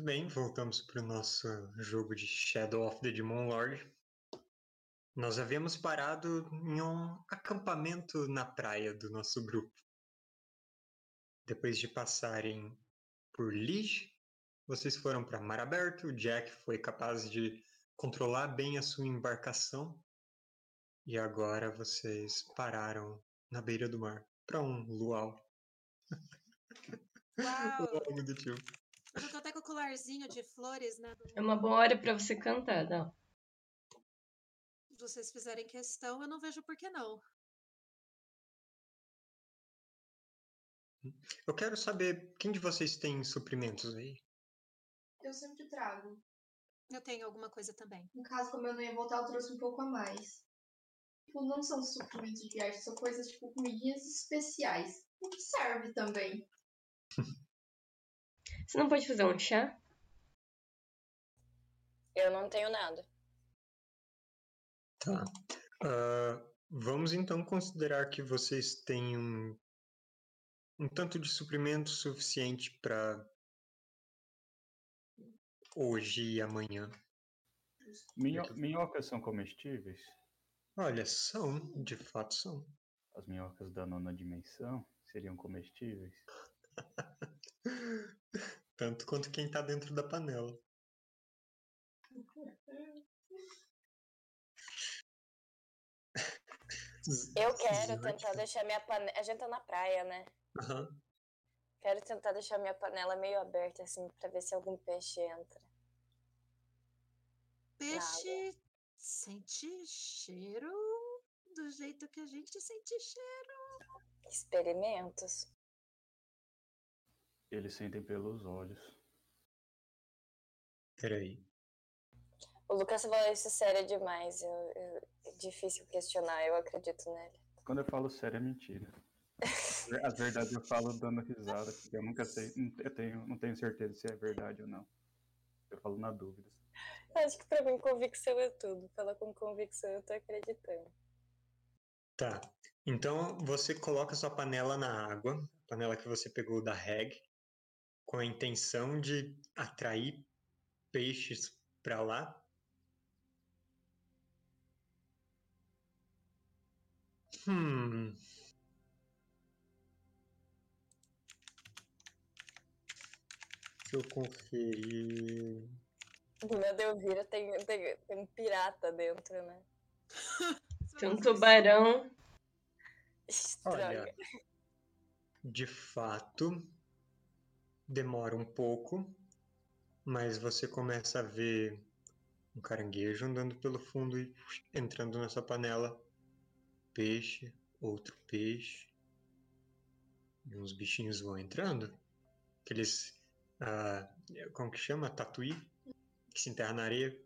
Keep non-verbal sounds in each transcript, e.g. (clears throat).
Muito bem, voltamos para o nosso jogo de Shadow of the Demon Lord. Nós havíamos parado em um acampamento na praia do nosso grupo. Depois de passarem por Lige, vocês foram para mar aberto. O Jack foi capaz de controlar bem a sua embarcação. E agora vocês pararam na beira do mar para um luau. (laughs) Uau! Algo do tipo. Eu tô até com o colarzinho de flores, né? do- É uma boa hora pra você cantar, não. Se vocês fizerem questão, eu não vejo por que não. Eu quero saber quem de vocês tem suprimentos aí. Eu sempre trago. Eu tenho alguma coisa também. No caso, como eu não ia voltar, eu trouxe um pouco a mais. Tipo, não são suprimentos de viagem, são coisas tipo comidinhas especiais. O que serve também. (laughs) Você não pode fazer um chá? Eu não tenho nada. Tá. Ah, vamos então considerar que vocês têm um, um tanto de suprimento suficiente para hoje e amanhã. Minho- minhocas são comestíveis? Olha, são, de fato são. As minhocas da nona dimensão seriam comestíveis? (laughs) Tanto quanto quem tá dentro da panela. Eu (laughs) quero tentar deixar minha panela. A gente tá na praia, né? Aham. Quero tentar deixar minha panela meio aberta, assim, pra ver se algum peixe entra. Peixe sente cheiro do jeito que a gente sente cheiro. Experimentos. Eles sentem pelos olhos. Peraí. O Lucas falou isso sério demais. Eu, eu- é difícil questionar, eu acredito nele. Quando eu falo sério, é mentira. (laughs) As verdades eu falo dando risada, porque eu nunca sei, eu tenho, não tenho certeza se é verdade ou não. Eu falo na dúvida. Acho que pra mim convicção é tudo. Falar com convicção eu tô acreditando. Tá. Então você coloca sua panela na água, a panela que você pegou da reg, com a intenção de atrair peixes para lá. Hum. Deixa eu conferir. Meu Delvira tem, tem, tem um pirata dentro, né? (laughs) Tem um tubarão. Olha, de fato, demora um pouco, mas você começa a ver um caranguejo andando pelo fundo e entrando na sua panela. Peixe, outro peixe. E uns bichinhos vão entrando. Aqueles. ah, como que chama? Tatuí? Que se enterra na areia.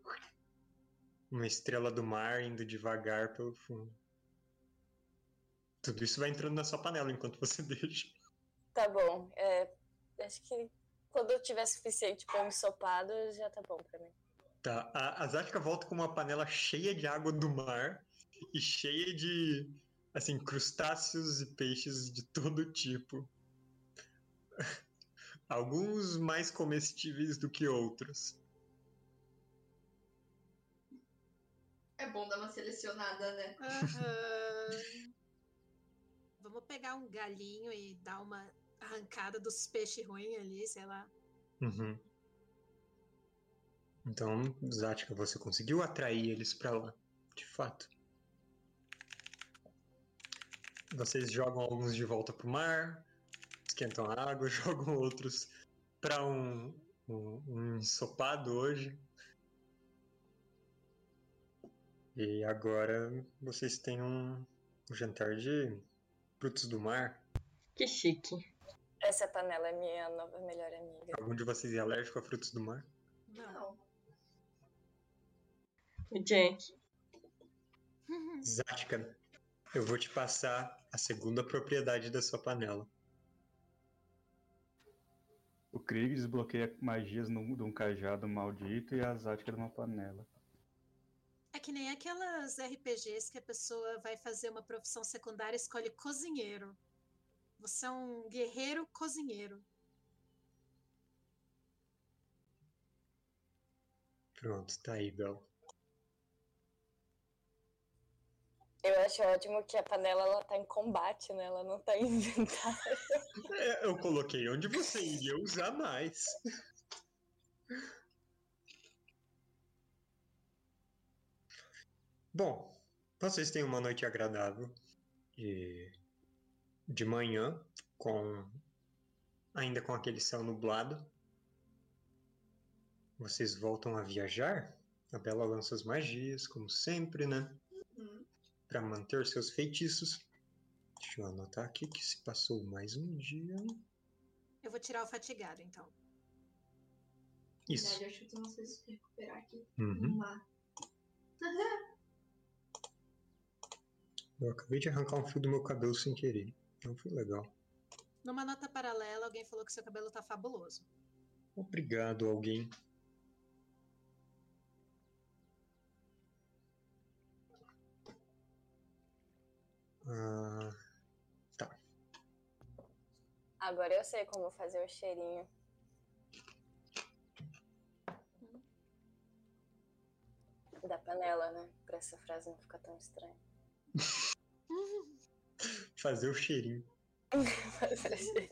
Uma estrela do mar indo devagar pelo fundo. Tudo isso vai entrando na sua panela enquanto você (laughs) deixa. Tá bom. É, acho que quando eu tiver suficiente um ensopado, já tá bom pra mim. Tá, a, a volta com uma panela cheia de água do mar e cheia de, assim, crustáceos e peixes de todo tipo. (laughs) Alguns mais comestíveis do que outros. É bom dar uma selecionada, né? Aham. (laughs) Vamos pegar um galinho e dar uma arrancada dos peixes ruins ali, sei lá. Uhum. Então, Zática, você conseguiu atrair eles pra lá, de fato. Vocês jogam alguns de volta pro mar, esquentam a água, (laughs) jogam outros pra um, um, um ensopado hoje. E agora vocês têm um, um jantar de frutos do mar. Que chique. Essa panela é minha nova melhor amiga. Algum de vocês é alérgico a frutos do mar? Não. O Jack. Zática, eu vou te passar a segunda propriedade da sua panela. O Krieg desbloqueia magias num, de um cajado maldito e a Zática de uma panela. É que nem aquelas RPGs que a pessoa vai fazer uma profissão secundária e escolhe cozinheiro. Você é um guerreiro cozinheiro. Pronto, tá aí, Bel. Eu acho ótimo que a panela ela tá em combate, né? Ela não tá em inventário. (laughs) É, eu coloquei onde você iria usar mais. Bom, vocês têm uma noite agradável e de manhã, com ainda com aquele céu nublado. Vocês voltam a viajar. A Bela lança as magias, como sempre, né? Uhum. Para manter seus feitiços. Deixa eu anotar aqui que se passou mais um dia. Eu vou tirar o fatigado, então. Isso. Verdade, eu acho que vocês recuperar aqui. Uhum. Uma. Eu acabei de arrancar um fio do meu cabelo sem querer. Não foi legal. Numa nota paralela, alguém falou que seu cabelo tá fabuloso. Obrigado, alguém. Ah, Agora eu sei como fazer o cheirinho. Da panela, né? Pra essa frase não ficar tão estranha. (laughs) (laughs) fazer o cheirinho. Fazer o cheirinho.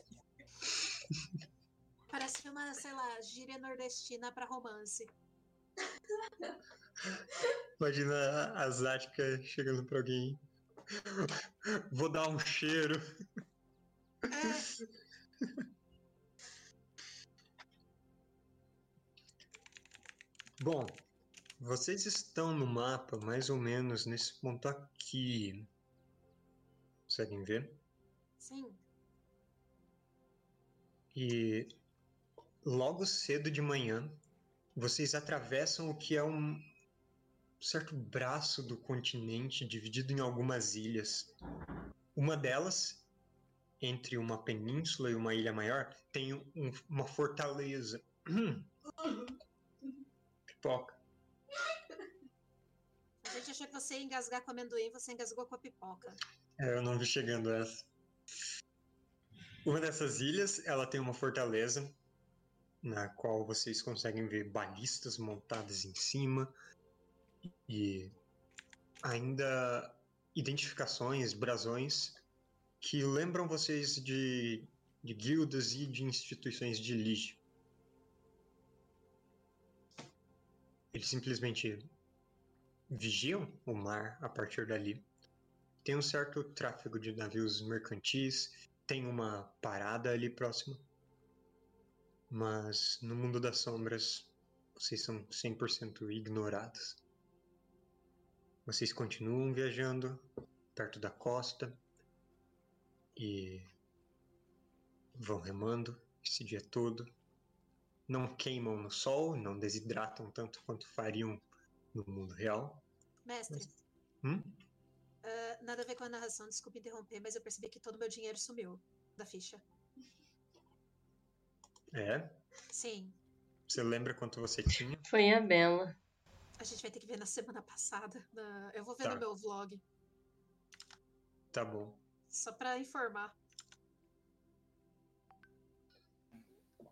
Parece uma, sei lá, gíria nordestina pra romance. Imagina a- a Zática chegando pra alguém. Vou dar um cheiro. É, Bom, vocês estão no mapa mais ou menos nesse ponto aqui. Conseguem ver? sim. E logo cedo de manhã, vocês atravessam o que é um certo braço do continente dividido em algumas ilhas. Uma delas, entre uma península e uma ilha maior, tem um- uma fortaleza. (clears throat) Pipoca. A gente achou que você ia engasgar com amendoim, você engasgou com a pipoca. É, eu não vi chegando essa. Uma dessas ilhas, ela tem uma fortaleza na qual vocês conseguem ver balistas montadas em cima e ainda identificações, brasões que lembram vocês de, de guildas e de instituições de lige. Eles simplesmente vigiam o mar a partir dali tem um certo tráfego de navios mercantis, tem uma parada ali próxima. Mas no mundo das sombras, vocês são 100% ignorados. Vocês continuam viajando perto da costa e vão remando esse dia todo. Não queimam no sol, não desidratam tanto quanto fariam no mundo real. Mestre, Hum? Nada a ver com a narração, desculpe interromper, mas eu percebi que todo o meu dinheiro sumiu da ficha. É? Sim, Você lembra quanto você tinha? Foi a Bela. a gente vai ter que ver na semana passada. na- Eu vou ver Tá. no meu vlog, Tá bom. só pra informar.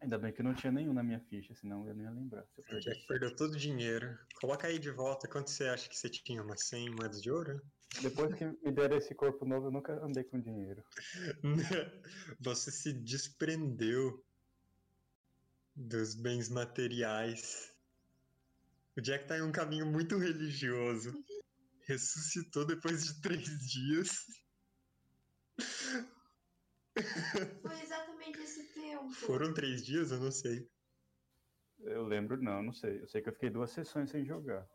Ainda bem que não tinha nenhum na minha ficha, senão eu não ia lembrar. Se eu. Jack perdeu todo o dinheiro. Coloca aí de volta. Quanto você acha que você tinha? Umas 100 moedas de ouro? Depois que me deram esse corpo novo, eu nunca andei com dinheiro. (laughs) Você se desprendeu dos bens materiais. O Jack tá em um caminho muito religioso. Ressuscitou depois de três dias. Foi exatamente esse tempo. Foram três dias? Eu não sei. Eu lembro, não, não sei. Eu sei que eu fiquei duas sessões sem jogar.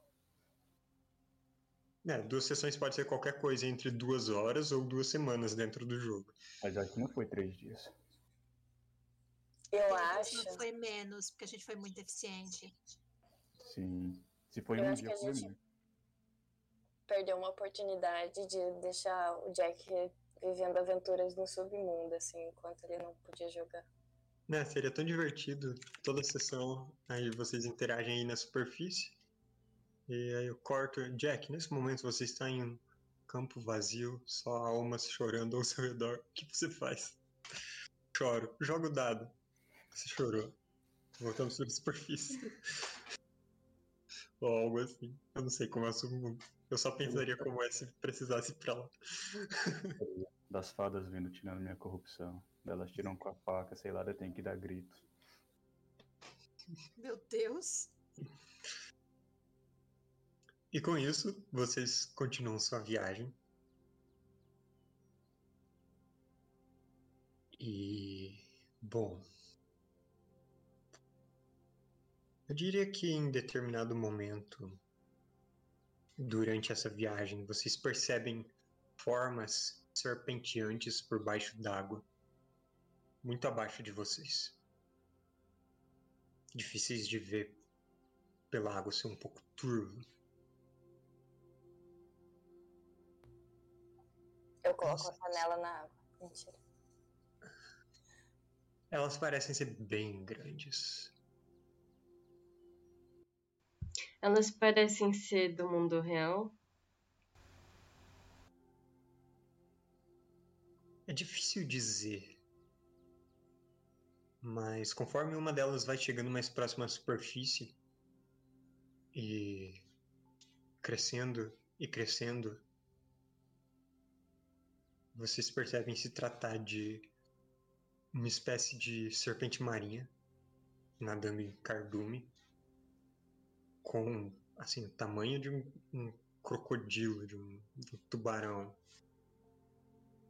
É, duas sessões pode ser qualquer coisa entre duas horas ou duas semanas dentro do jogo. Mas acho que não foi três dias. Eu A acho. Foi menos, porque a gente foi muito eficiente. Sim. Se foi Eu um acho dia, que a foi gente- muito. Perdeu uma oportunidade de deixar o Jack vivendo aventuras no submundo, assim, enquanto ele não podia jogar. Né, seria tão divertido toda sessão. Aí vocês interagem aí na superfície. E aí eu corto. Jack, nesse momento você está em um campo vazio, só almas chorando ao seu redor. O que você faz? Choro. Joga o dado. Você chorou. Voltamos para a superfície. (laughs) Ou algo assim. Eu não sei como é o submundo. Eu só pensaria como é se precisasse ir pra lá. (laughs) Das fadas vindo tirando minha corrupção. Elas tiram com a faca, sei lá, eu tenho que dar grito. Meu Deus. E com isso, vocês continuam sua viagem. E. Bom. Eu diria que em determinado momento, durante essa viagem, vocês percebem formas serpenteantes por baixo d'água, muito abaixo de vocês. Difíceis de ver pela água ser um pouco turvo. Eu coloco a panela na água. Mentira. Elas parecem ser bem grandes. Elas parecem ser do mundo real. É difícil dizer. Mas conforme uma delas vai chegando mais próxima à superfície e crescendo e crescendo, vocês percebem se tratar de uma espécie de serpente marinha nadando em cardume com assim o tamanho de um, um crocodilo, de um, de um tubarão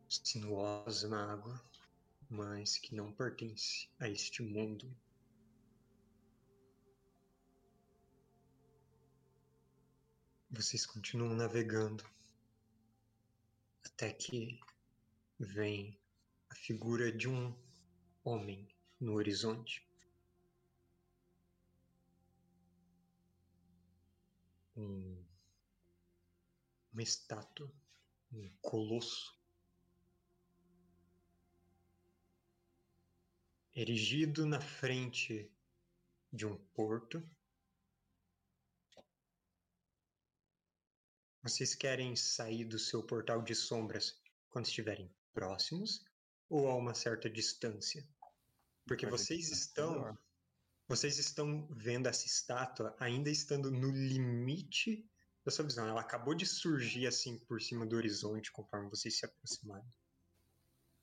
sinuosa na água, mas que não pertence a este mundo. Vocês continuam navegando até que vem a figura de um homem no horizonte. Um, uma estátua, um colosso erigido na frente de um porto. Vocês querem sair do seu portal de sombras quando estiverem próximos ou a uma certa distância? Porque vocês distância, estão vocês estão vendo essa estátua ainda estando no limite da sua visão. Ela acabou de surgir assim por cima do horizonte conforme vocês se aproximaram.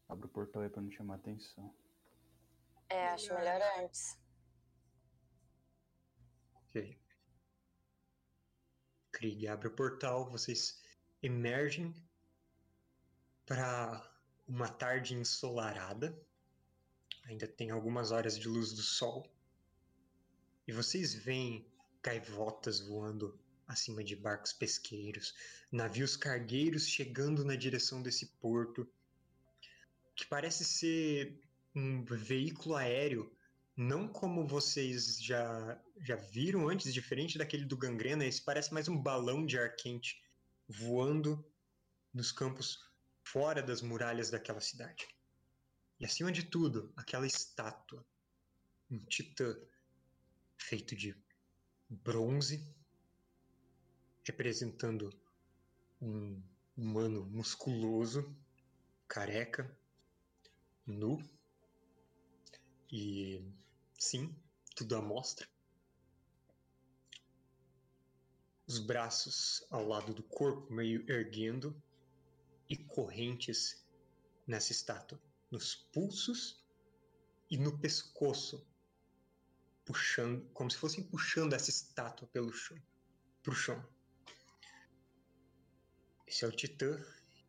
Abre o portal aí pra não chamar atenção. É, acho Melhor. melhor antes. Ok. Krieg abre o portal, vocês emergem para uma tarde ensolarada. Ainda tem algumas horas de luz do sol. E vocês veem gaivotas voando acima de barcos pesqueiros, navios cargueiros chegando na direção desse porto, que parece ser um veículo aéreo não como vocês já, já viram antes, diferente daquele do Gangrena, esse parece mais um balão de ar quente voando nos campos fora das muralhas daquela cidade. E acima de tudo, aquela estátua, um titã feito de bronze, representando um humano musculoso, careca, nu, e sim, tudo à mostra. Os braços ao lado do corpo, meio erguendo, e correntes nessa estátua, nos pulsos e no pescoço, puxando, como se fossem puxando essa estátua pelo chão, pro chão. Esse é o Titã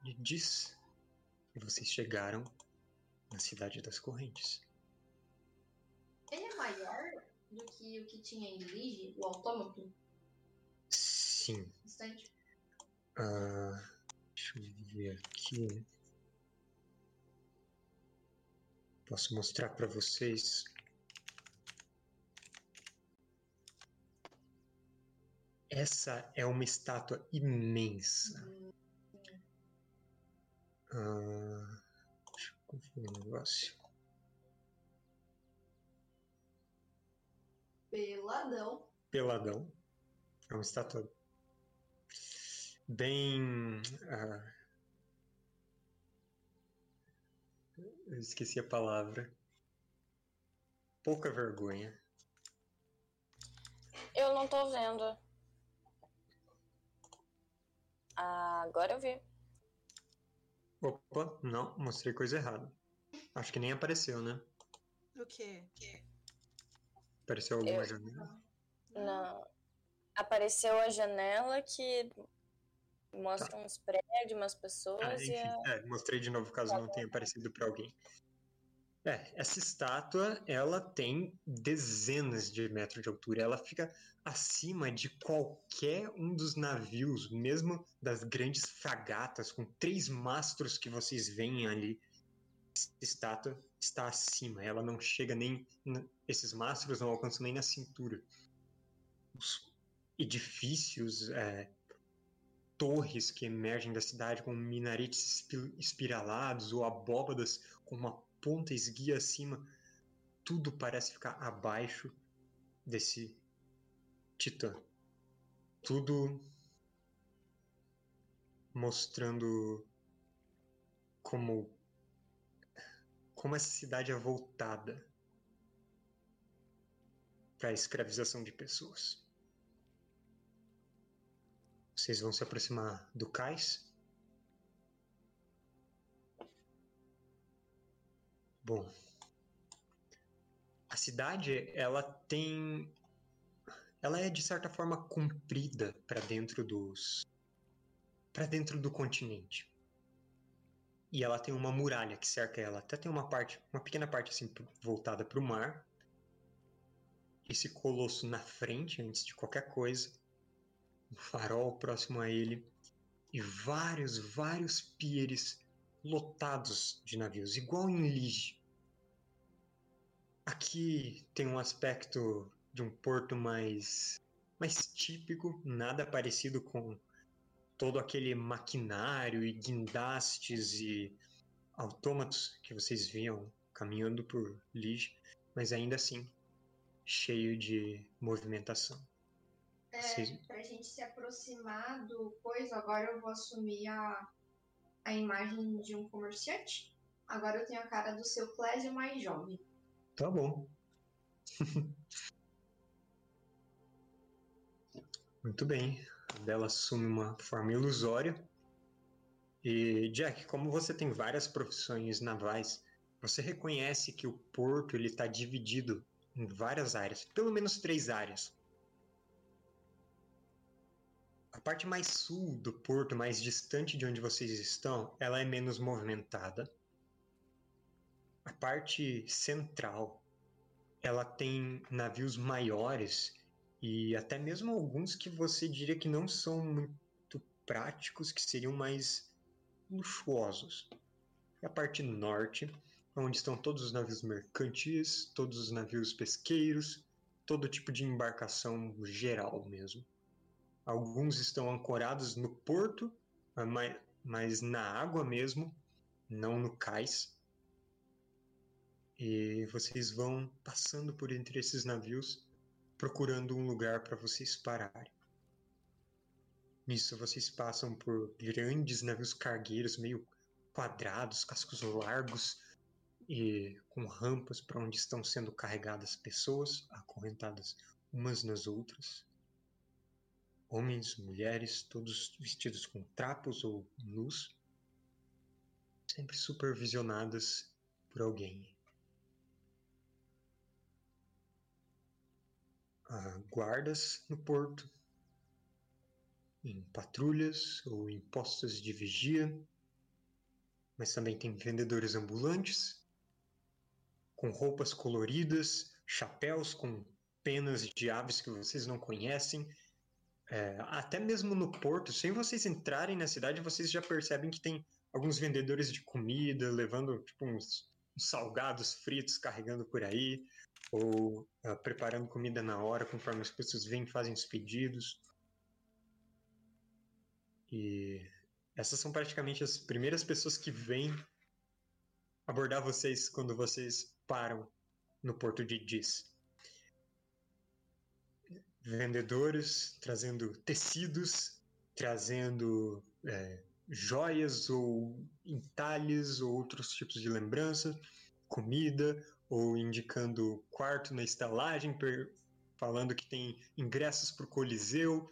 e diz que vocês chegaram na cidade das correntes. Ele é maior do que o que tinha em Lige, o autômato? Sim. Bastante. Ah, deixa eu ver aqui. Posso mostrar para vocês. Essa é uma estátua imensa. Ah, deixa eu conferir um negócio. Peladão. Peladão. É uma estátua bem. Ah, eu esqueci a palavra. Pouca vergonha. Eu não tô vendo. Ah, agora eu vi. Opa, não, mostrei coisa errada. Acho que nem apareceu, né? O quê? Apareceu alguma eu... janela? Não. Apareceu a janela que mostra uns prédios, umas pessoas Ah, e enfim, a... é, mostrei de novo caso não tenha aparecido para alguém. É, essa estátua, ela tem dezenas de metros de altura. Ela fica acima de qualquer um dos navios, mesmo das grandes fragatas, com três mastros que vocês veem ali. Essa estátua está acima. Ela não chega nem. Esses mastros não alcançam nem na cintura. Os edifícios, é, torres que emergem da cidade com minaretes espi- espiralados ou abóbadas com uma ponta esguia acima, tudo parece ficar abaixo desse titã. Tudo mostrando como como essa cidade é voltada para a escravização de pessoas. Vocês vão se aproximar do cais. Bom, a cidade ela tem, ela é de certa forma comprida para dentro dos, para dentro do continente. E ela tem uma muralha que cerca ela. Até tem uma parte, uma pequena parte assim voltada para o mar. Esse colosso na frente antes de qualquer coisa um farol próximo a ele e vários, vários pieres lotados de navios, igual em Lige. Aqui tem um aspecto de um porto mais, mais típico, nada parecido com todo aquele maquinário e guindastes e autômatos que vocês viam caminhando por Lige, mas ainda assim cheio de movimentação. É, Sim. pra gente se aproximar do coisa, agora eu vou assumir a, a imagem de um comerciante. Agora eu tenho a cara do seu Clésio mais jovem. Tá bom. (laughs) Muito bem. A Bela assume uma forma ilusória. E, Jack, como você tem várias profissões navais, você reconhece que o porto ele está dividido em várias áreas, pelo menos três áreas. A parte mais sul do porto, mais distante de onde vocês estão, ela é menos movimentada. A parte central, ela tem navios maiores e até mesmo alguns que você diria que não são muito práticos, que seriam mais luxuosos. A parte norte, onde estão todos os navios mercantis, todos os navios pesqueiros, todo tipo de embarcação geral mesmo. Alguns estão ancorados no porto, ah, ma- mas na água mesmo, não no cais. E vocês vão passando por entre esses navios, procurando um lugar para vocês pararem. Nisso vocês passam por grandes navios cargueiros, meio quadrados, cascos largos e com rampas para onde estão sendo carregadas pessoas, acorrentadas umas nas outras. Homens, mulheres, todos vestidos com trapos ou nus, sempre supervisionadas por alguém. Há guardas no porto, em patrulhas ou em postos de vigia, mas também tem vendedores ambulantes, com roupas coloridas, chapéus com penas de aves que vocês não conhecem. É, até mesmo no porto, sem vocês entrarem na cidade, vocês já percebem que tem alguns vendedores de comida levando tipo, uns, uns salgados fritos carregando por aí, ou ah, preparando comida na hora conforme as pessoas vêm e fazem os pedidos. E essas são praticamente as primeiras pessoas que vêm abordar vocês quando vocês param no porto de Dis. Vendedores trazendo tecidos, trazendo é, joias ou entalhes ou outros tipos de lembrança, comida, ou indicando quarto na estalagem, falando que tem ingressos para o Coliseu,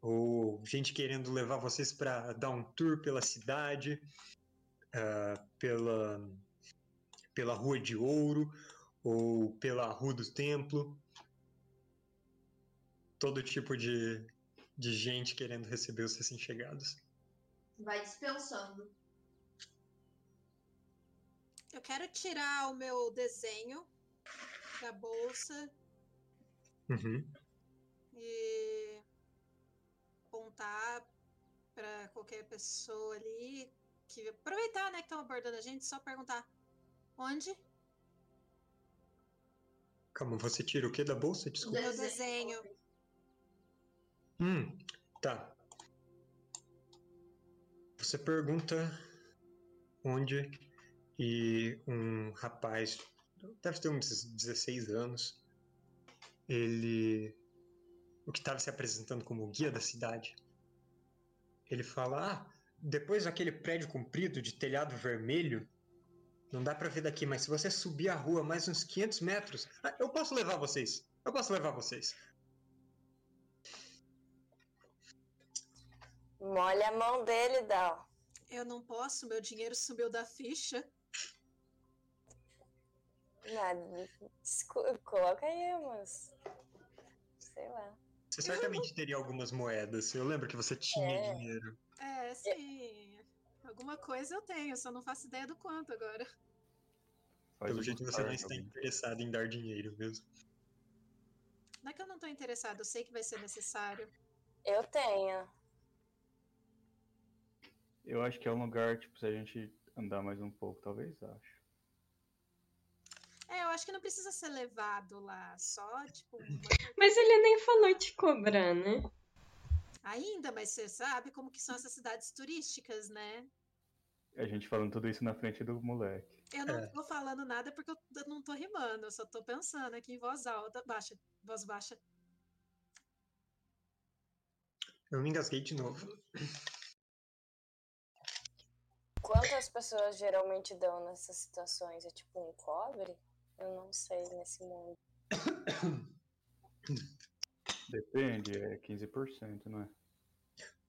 ou gente querendo levar vocês para dar um tour pela cidade, ah, pela, pela Rua de Ouro ou pela Rua do Templo. Todo tipo de, de gente querendo receber os recém-chegados. Vai dispensando. Eu quero tirar o meu desenho da bolsa Uhum. e apontar para qualquer pessoa ali que aproveitar, né, que estão abordando a gente, só perguntar onde Calma, você tira o que da bolsa? O Desculpa. Meu desenho. Hum, tá. Você pergunta onde e um rapaz, deve ter uns 16 anos, ele, o que estava se apresentando como guia da cidade, ele fala, ah, depois daquele prédio comprido de telhado vermelho, não dá pra ver daqui, mas se você subir a rua mais uns 500 metros, ah, eu posso levar vocês, eu posso levar vocês. Molha a mão dele, Dal. Eu não posso, meu dinheiro subiu da ficha. Nada. Esco- Coloca aí, mas. Sei lá. Você certamente teria algumas moedas. Eu lembro que você tinha É. dinheiro. É, sim. Alguma coisa eu tenho, só não faço ideia do quanto agora. Faz Pelo jeito você não está interessado em dar dinheiro mesmo. Não é que eu não tô interessado, eu sei que vai ser necessário. Eu tenho. Eu acho que é um lugar, tipo, se a gente andar mais um pouco, talvez, acho. É, eu acho que não precisa ser levado lá, só, tipo, uma... (laughs) Mas ele nem falou te cobrar, né? ainda, mas você sabe como que são essas cidades turísticas, né? A gente falando tudo isso na frente do moleque. Eu não É. tô falando nada porque eu não tô rimando, eu só tô pensando aqui em voz alta, baixa, voz baixa. Eu me engasguei de novo. Quantas pessoas geralmente dão nessas situações? É tipo um cobre? Eu não sei nesse mundo. Depende, é 15%, não é?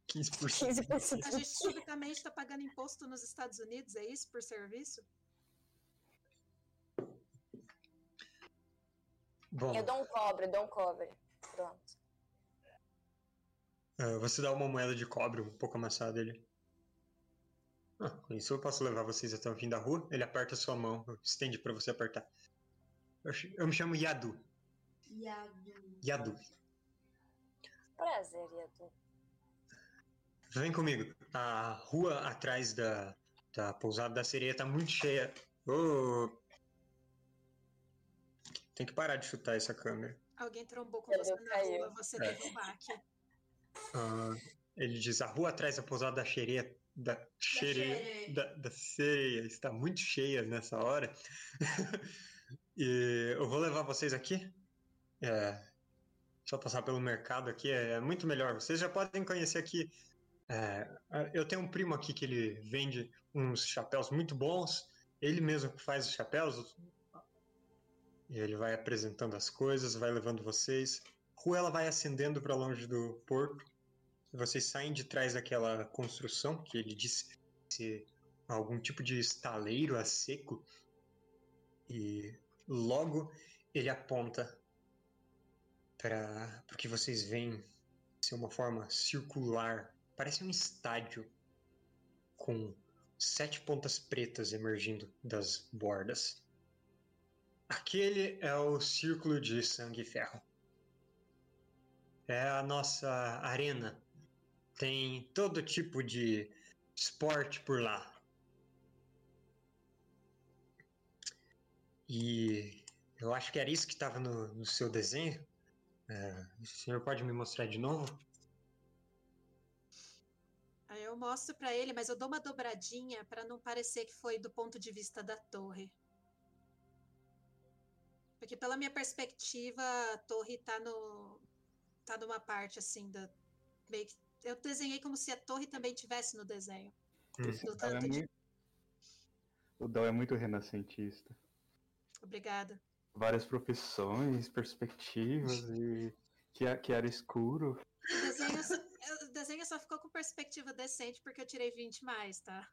15%. 15% A gente subitamente tá pagando imposto nos Estados Unidos, é isso, por serviço? Bom, Eu dou um cobre, dou um cobre. Pronto. ah, você dá uma moeda de cobre um pouco amassada dele. Ah, com isso eu posso levar vocês até o fim da rua. Ele aperta sua mão, estende pra você apertar. Eu, me chamo Yadu. Yadu. Yadu. Prazer, Yadu. Vem comigo. A rua atrás da, da pousada da sereia tá muito cheia. Ô! Tem que parar de chutar essa câmera. Alguém trombou com você na rua, você É. um baque. Ah, ele diz: a rua atrás da pousada da sereia. Da sereia. Da, da sereia está muito cheia nessa hora. (laughs) e eu vou levar vocês aqui. É, só passar pelo mercado aqui é muito melhor. Vocês já podem conhecer aqui. é, eu tenho um primo aqui que ele vende uns chapéus muito bons. Ele mesmo que faz os chapéus. E ele vai apresentando as coisas, vai levando vocês. A rua ela vai ascendendo para longe do porto. Vocês saem de trás daquela construção que ele disse ser algum tipo de estaleiro a seco. E logo ele aponta para o que vocês veem ser uma forma circular. Parece um estádio com sete pontas pretas emergindo das bordas. Aquele é o Círculo de Sangue e Ferro. É a nossa arena. Tem todo tipo de esporte por lá. E eu acho que era isso que estava no, no seu desenho. É, o senhor pode me mostrar de novo? Aí eu mostro pra ele, mas eu dou uma dobradinha pra não parecer que foi do ponto de vista da torre. Porque pela minha perspectiva, a torre tá no tá numa parte assim da meio que eu desenhei como se a torre também tivesse no desenho. Hum. Esse Do Dal é tanto de- muito... O Dal é muito renascentista. Obrigada. Várias profissões, perspectivas e que, que era escuro. O desenho, desenho só ficou com perspectiva decente porque eu tirei 20 mais, tá?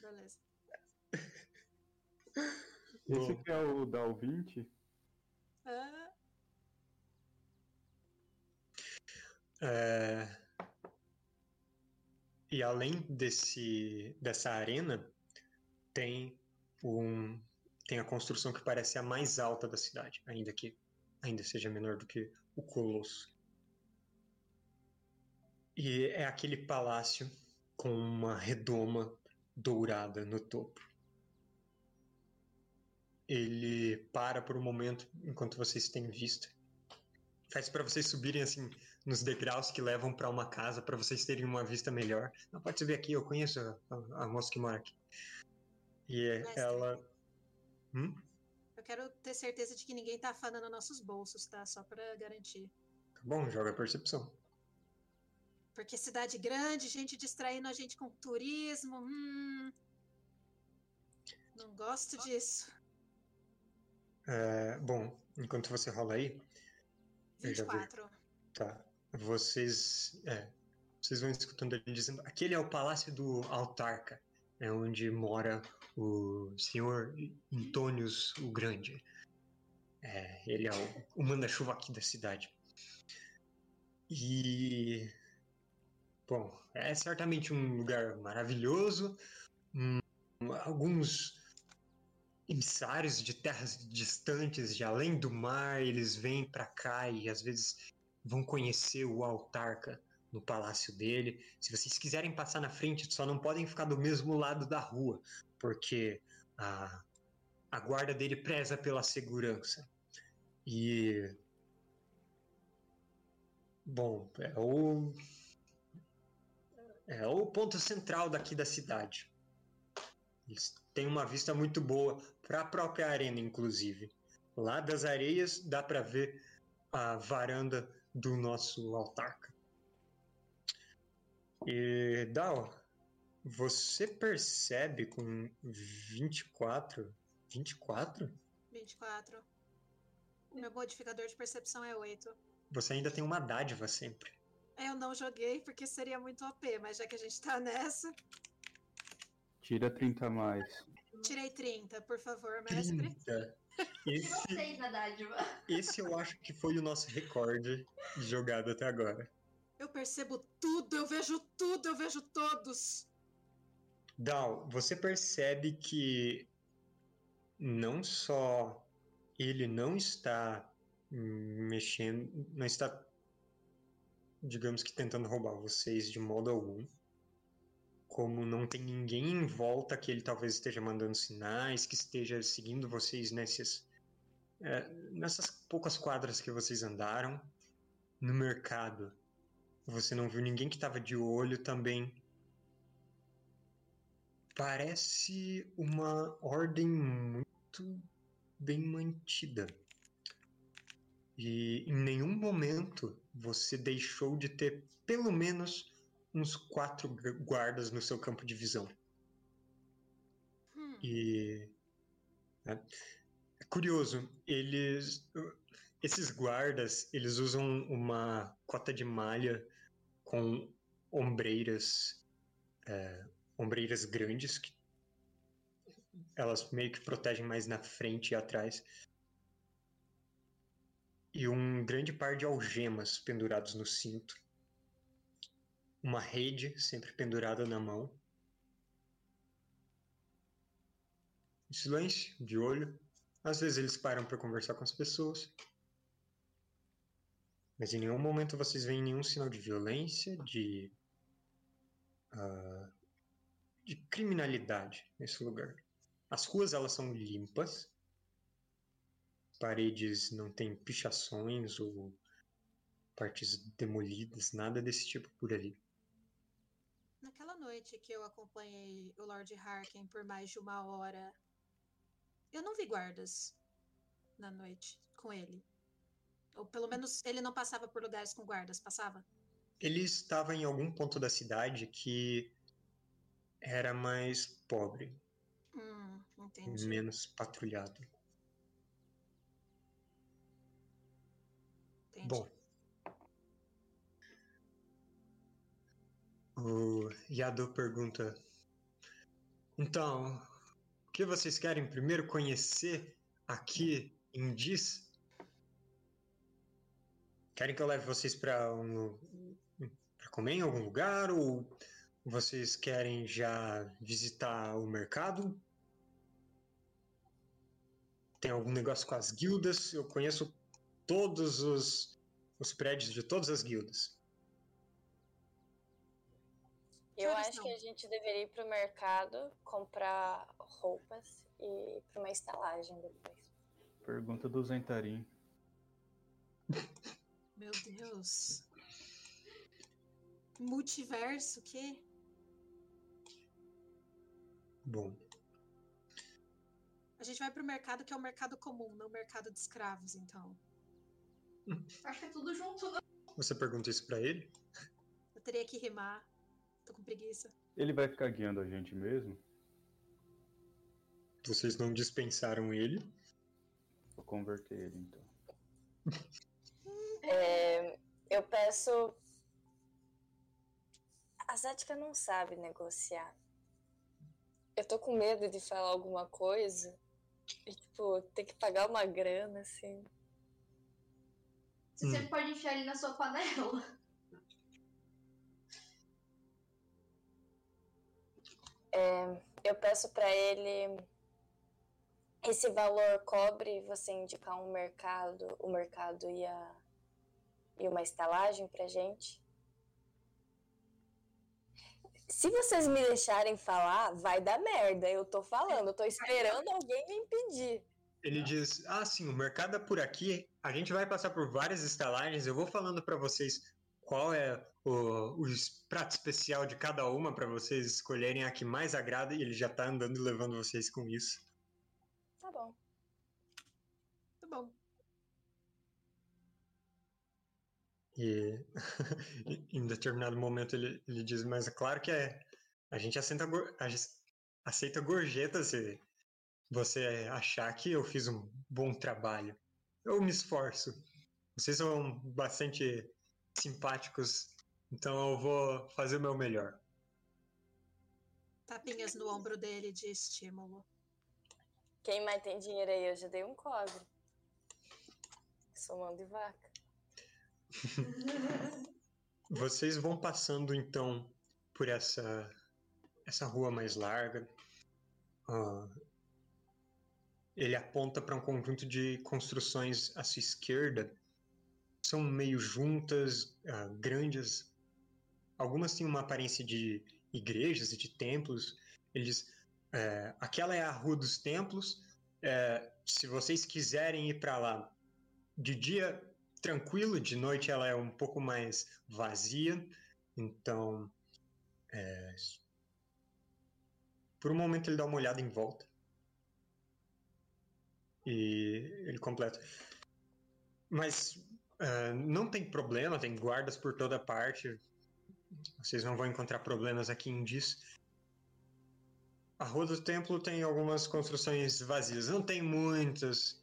Beleza. Esse que é o Dal 20? Ah, É, E além desse, dessa arena, tem, um, tem a construção que parece a mais alta da cidade, ainda que ainda seja menor do que o Colosso. E é aquele palácio com uma redoma dourada no topo. Ele para por um momento enquanto vocês têm vista. Faz para vocês subirem assim nos degraus que levam para uma casa para vocês terem uma vista melhor. Não pode subir aqui, eu conheço a, a- a moça que mora aqui. E é- Mestre. ela. Hum? eu quero ter certeza de que ninguém tá afanando nossos bolsos, tá? Só pra garantir. Tá bom, joga a percepção. Porque cidade grande, gente distraindo a gente com turismo. Hum. Não gosto disso. É, bom, enquanto você rola aí, Eu já vi. 24. tá. Vocês. É, vocês vão escutando ele dizendo. Aquele é o palácio do Autarca. É onde mora o senhor Antônios o Grande. É, ele é o, o manda-chuva aqui da cidade. E. Bom, é certamente um lugar maravilhoso. Hum, alguns emissários de terras distantes, de além do mar, eles vêm para cá e às vezes vão conhecer o autarca no palácio dele. Se vocês quiserem passar na frente, só não podem ficar do mesmo lado da rua, porque a, a guarda dele preza pela segurança. E. Bom, é o. É o ponto central daqui da cidade. Eles têm uma vista muito boa para a própria arena, inclusive. Lá das areias dá para ver a varanda do nosso autarca. E Dal, você percebe com 24, 24, 24. Meu modificador de percepção é 8. você ainda tem uma dádiva sempre. Eu não joguei porque seria muito OP, mas já que a gente tá nessa. Tira 30 a mais. Tirei 30, por favor, mestre. 30. E Esse, vocês na dádiva? esse eu acho que foi o nosso recorde de jogada até agora. Eu percebo tudo, eu vejo tudo, eu vejo todos. Dal, você percebe que não só ele não está mexendo, não está, digamos que tentando roubar vocês de modo algum, como não tem ninguém em volta que ele talvez esteja mandando sinais, que esteja seguindo vocês nesses, é, nessas poucas quadras que vocês andaram, no mercado. Você não viu ninguém que estava de olho também parece uma ordem muito bem mantida. E em nenhum momento você deixou de ter pelo menos uns quatro gu- guardas no seu campo de visão. Hum, E né, é curioso, eles esses guardas, eles usam uma cota de malha com ombreiras é, ombreiras grandes que elas meio que protegem mais na frente e atrás. E um grande par de algemas pendurados no cinto. Uma rede sempre pendurada na mão. Em silêncio, de olho. Às vezes eles param para conversar com as pessoas. Mas em nenhum momento vocês veem nenhum sinal de violência, de. ah, de criminalidade nesse lugar. As ruas elas são limpas. Paredes não têm pichações ou partes demolidas, nada desse tipo por ali. Naquela noite que eu acompanhei o Lord Harkin por mais de uma hora, eu não vi guardas na noite com ele. Ou pelo menos ele não passava por lugares com guardas, passava? Ele estava em algum ponto da cidade que era mais pobre, Hum, entendi. menos patrulhado. entendi. Bom, Yado pergunta: Então, o que vocês querem primeiro conhecer aqui em Diz? Querem que eu leve vocês para um, comer em algum lugar ou vocês querem já visitar o mercado? Tem algum negócio com as guildas? Eu conheço todos os, os prédios de todas as guildas. Eu acho que a gente deveria ir pro mercado, comprar roupas e ir pra uma estalagem depois. Pergunta do Zentarim. (laughs) Meu Deus. Multiverso, o quê? Bom, A gente vai pro mercado que é o mercado comum, não o mercado de escravos, então. Acho que é tudo junto, né? você pergunta isso para ele? Eu teria que rimar. Tô com preguiça. Ele vai ficar guiando a gente mesmo? Vocês não dispensaram ele? Vou converter ele então. É, eu peço. A Zática não sabe negociar. Eu tô com medo de falar alguma coisa e, tipo, ter que pagar uma grana, assim. Você Hum. sempre pode enfiar ele na sua panela. Eu peço pra ele. Esse valor cobre você indicar um mercado, o mercado e, a, e uma estalagem pra gente? Se vocês me deixarem falar, vai dar merda. Eu tô falando, eu tô esperando alguém me impedir. Ele diz: Ah, sim, o mercado é por aqui. A gente vai passar por várias estalagens. Eu vou falando para vocês qual é o, o prato especial de cada uma para vocês escolherem a que mais agrada. E ele já tá andando e levando vocês com isso. Tá bom. Tá bom. E (laughs) em determinado momento ele, ele diz: Mas é claro que é, a gente aceita, a gente aceita gorjetas se você achar que eu fiz um bom trabalho. Eu me esforço. Vocês são bastante simpáticos, então eu vou fazer o meu melhor. Tapinhas no ombro dele de estímulo. Quem mais tem dinheiro aí? Eu já dei um cobre. Sou mão de vaca. (laughs) Vocês vão passando então por essa essa rua mais larga. Ah, ele aponta para um conjunto de construções à sua esquerda. São meio juntas, ah, grandes. Algumas têm uma aparência de igrejas e de templos. Ele diz: é, aquela é a Rua dos Templos. É, se vocês quiserem ir para lá de dia tranquilo, de noite ela é um pouco mais vazia, então é, por um momento ele dá uma olhada em volta e ele completa. Mas é, não tem problema, tem guardas por toda parte. Vocês não vão encontrar problemas aqui em Diz. A Rua do Templo tem algumas construções vazias, não tem muitas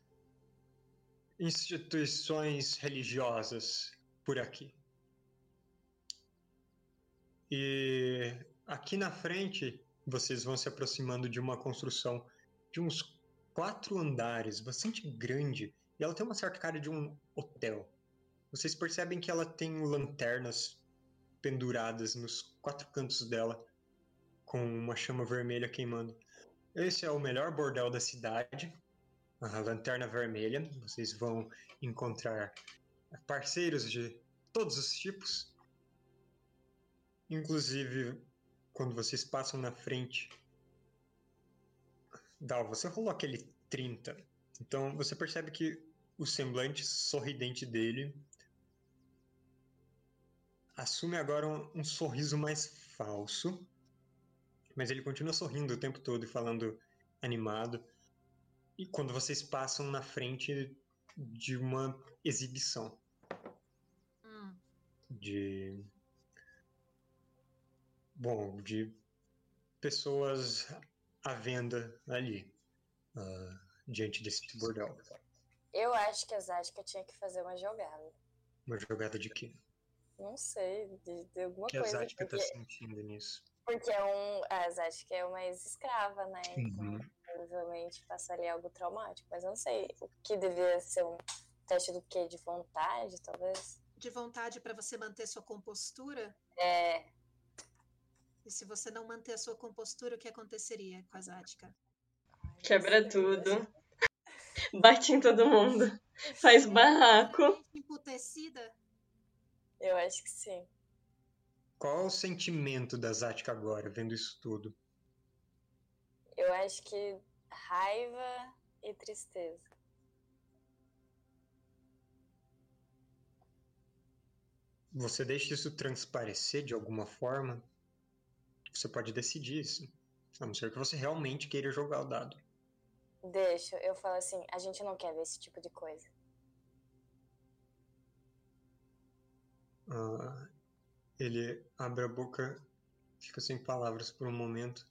instituições religiosas por aqui. E aqui na frente vocês vão se aproximando de uma construção de uns quatro andares, bastante grande, e ela tem uma certa cara de um hotel. Vocês percebem que ela tem lanternas penduradas nos quatro cantos dela, com uma chama vermelha queimando. Esse é o melhor bordel da cidade, a Lanterna Vermelha. Vocês vão encontrar parceiros de todos os tipos. Inclusive, quando vocês passam na frente. Dal, você rolou aquele 30. Então você percebe que o semblante sorridente dele assume agora um, um sorriso mais falso. Mas ele continua sorrindo o tempo todo e falando animado. E quando vocês passam na frente de uma exibição Hum, de. Bom, de pessoas à venda ali, ah, diante desse bordel. Eu acho que a Zática tinha que fazer uma jogada. Uma jogada de quê? Não sei, de, de alguma O que a coisa. Zática tá porque sentindo nisso? Porque é um. A que é uma ex-escrava, né? Então, Uhum. provavelmente passaria algo traumático. Mas não sei o que devia ser um teste do quê? De vontade, talvez? De vontade para você manter sua compostura. É. E se você não manter a sua compostura, o que aconteceria com a Zática? Quebra tudo. Bate em todo mundo. Faz barraco. Emputecida? Eu acho que sim. Qual é o sentimento da Zática agora, vendo isso tudo? Eu acho que raiva e tristeza. Você deixa isso transparecer de alguma forma? Você pode decidir isso. A não ser que você realmente queira jogar o dado. Deixa, eu falo assim, a gente não quer ver esse tipo de coisa. Ah, ele abre a boca, fica sem palavras por um momento.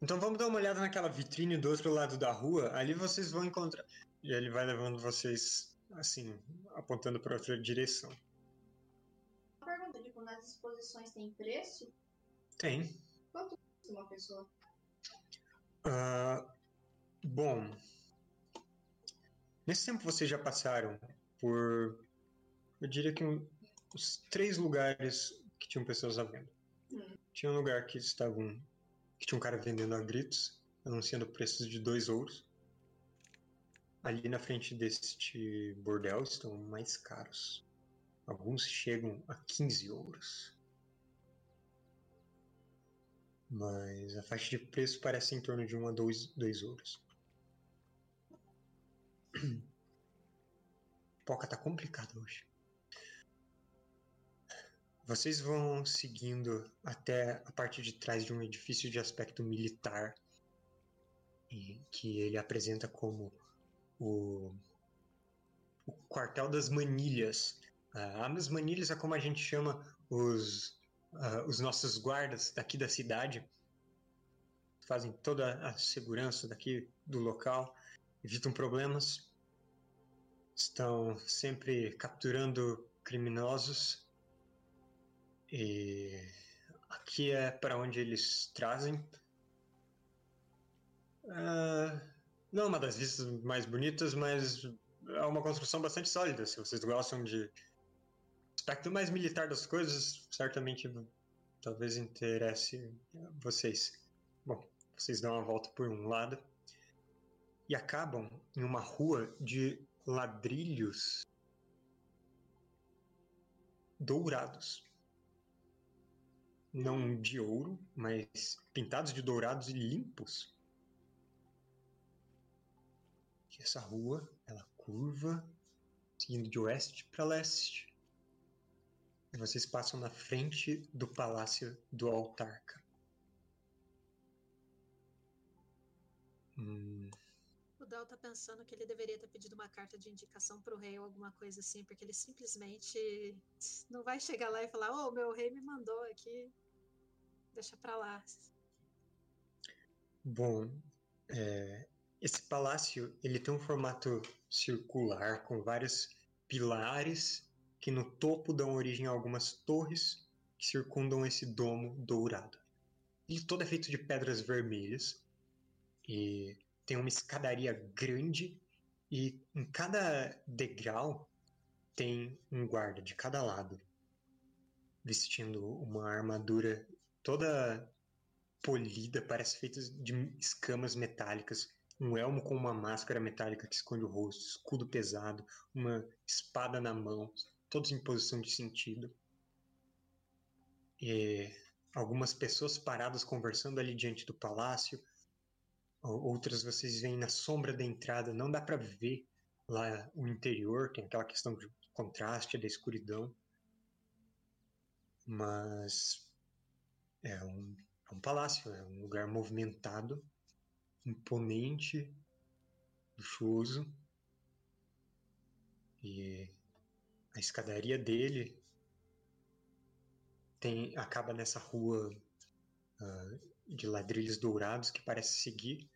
Então vamos dar uma olhada naquela vitrine do outro lado da rua. Ali vocês vão encontrar. E ele vai levando vocês, assim, apontando para outra direção. Uma pergunta, tipo, nas exposições tem preço? Tem. Quanto custa uma pessoa? Ah, bom, nesse tempo vocês já passaram por, eu diria que um- uns três lugares que tinham pessoas à venda. Hum. Tinha um lugar que estavam, que tinha um cara vendendo a gritos, anunciando preços de dois ouros. Ali na frente deste bordel estão mais caros. Alguns chegam a 15 ouros. Mas a faixa de preço parece em torno de 1 a 2, dois ouros. (clears throat) Poca tá complicado hoje. Vocês vão seguindo até a parte de trás de um edifício de aspecto militar, que ele apresenta como o, o quartel das manilhas. Ah, as manilhas é como a gente chama os, ah, os nossos guardas daqui da cidade. Fazem toda a segurança daqui do local, evitam problemas, estão sempre capturando criminosos. E aqui é para onde eles trazem. Ah, não é uma das vistas mais bonitas, mas é uma construção bastante sólida. Se vocês gostam de aspecto mais militar das coisas, certamente talvez interesse vocês. Bom, vocês dão uma volta por um lado e acabam em uma rua de ladrilhos dourados. Não de ouro, mas pintados de dourados e limpos. E essa rua, ela curva, seguindo de oeste para leste. E vocês passam na frente do palácio do Autarca. Hum, Dal tá pensando que ele deveria ter pedido uma carta de indicação pro rei ou alguma coisa assim, porque ele simplesmente não vai chegar lá e falar: Ô, meu rei me mandou aqui, deixa pra lá. Bom, é, esse palácio ele tem um formato circular com vários pilares que no topo dão origem a algumas torres que circundam esse domo dourado. Ele todo é feito de pedras vermelhas e tem uma escadaria grande e em cada degrau tem um guarda de cada lado, vestindo uma armadura toda polida, parece feita de escamas metálicas, um elmo com uma máscara metálica que esconde o rosto, escudo pesado, uma espada na mão, todos em posição de sentido. E algumas pessoas paradas conversando ali diante do palácio, outras vocês veem na sombra da entrada, não dá para ver lá o interior, tem aquela questão de contraste da escuridão. Mas é um é um palácio, é um lugar movimentado, imponente, luxuoso. E a escadaria dele tem acaba nessa rua uh, de ladrilhos dourados que parece seguir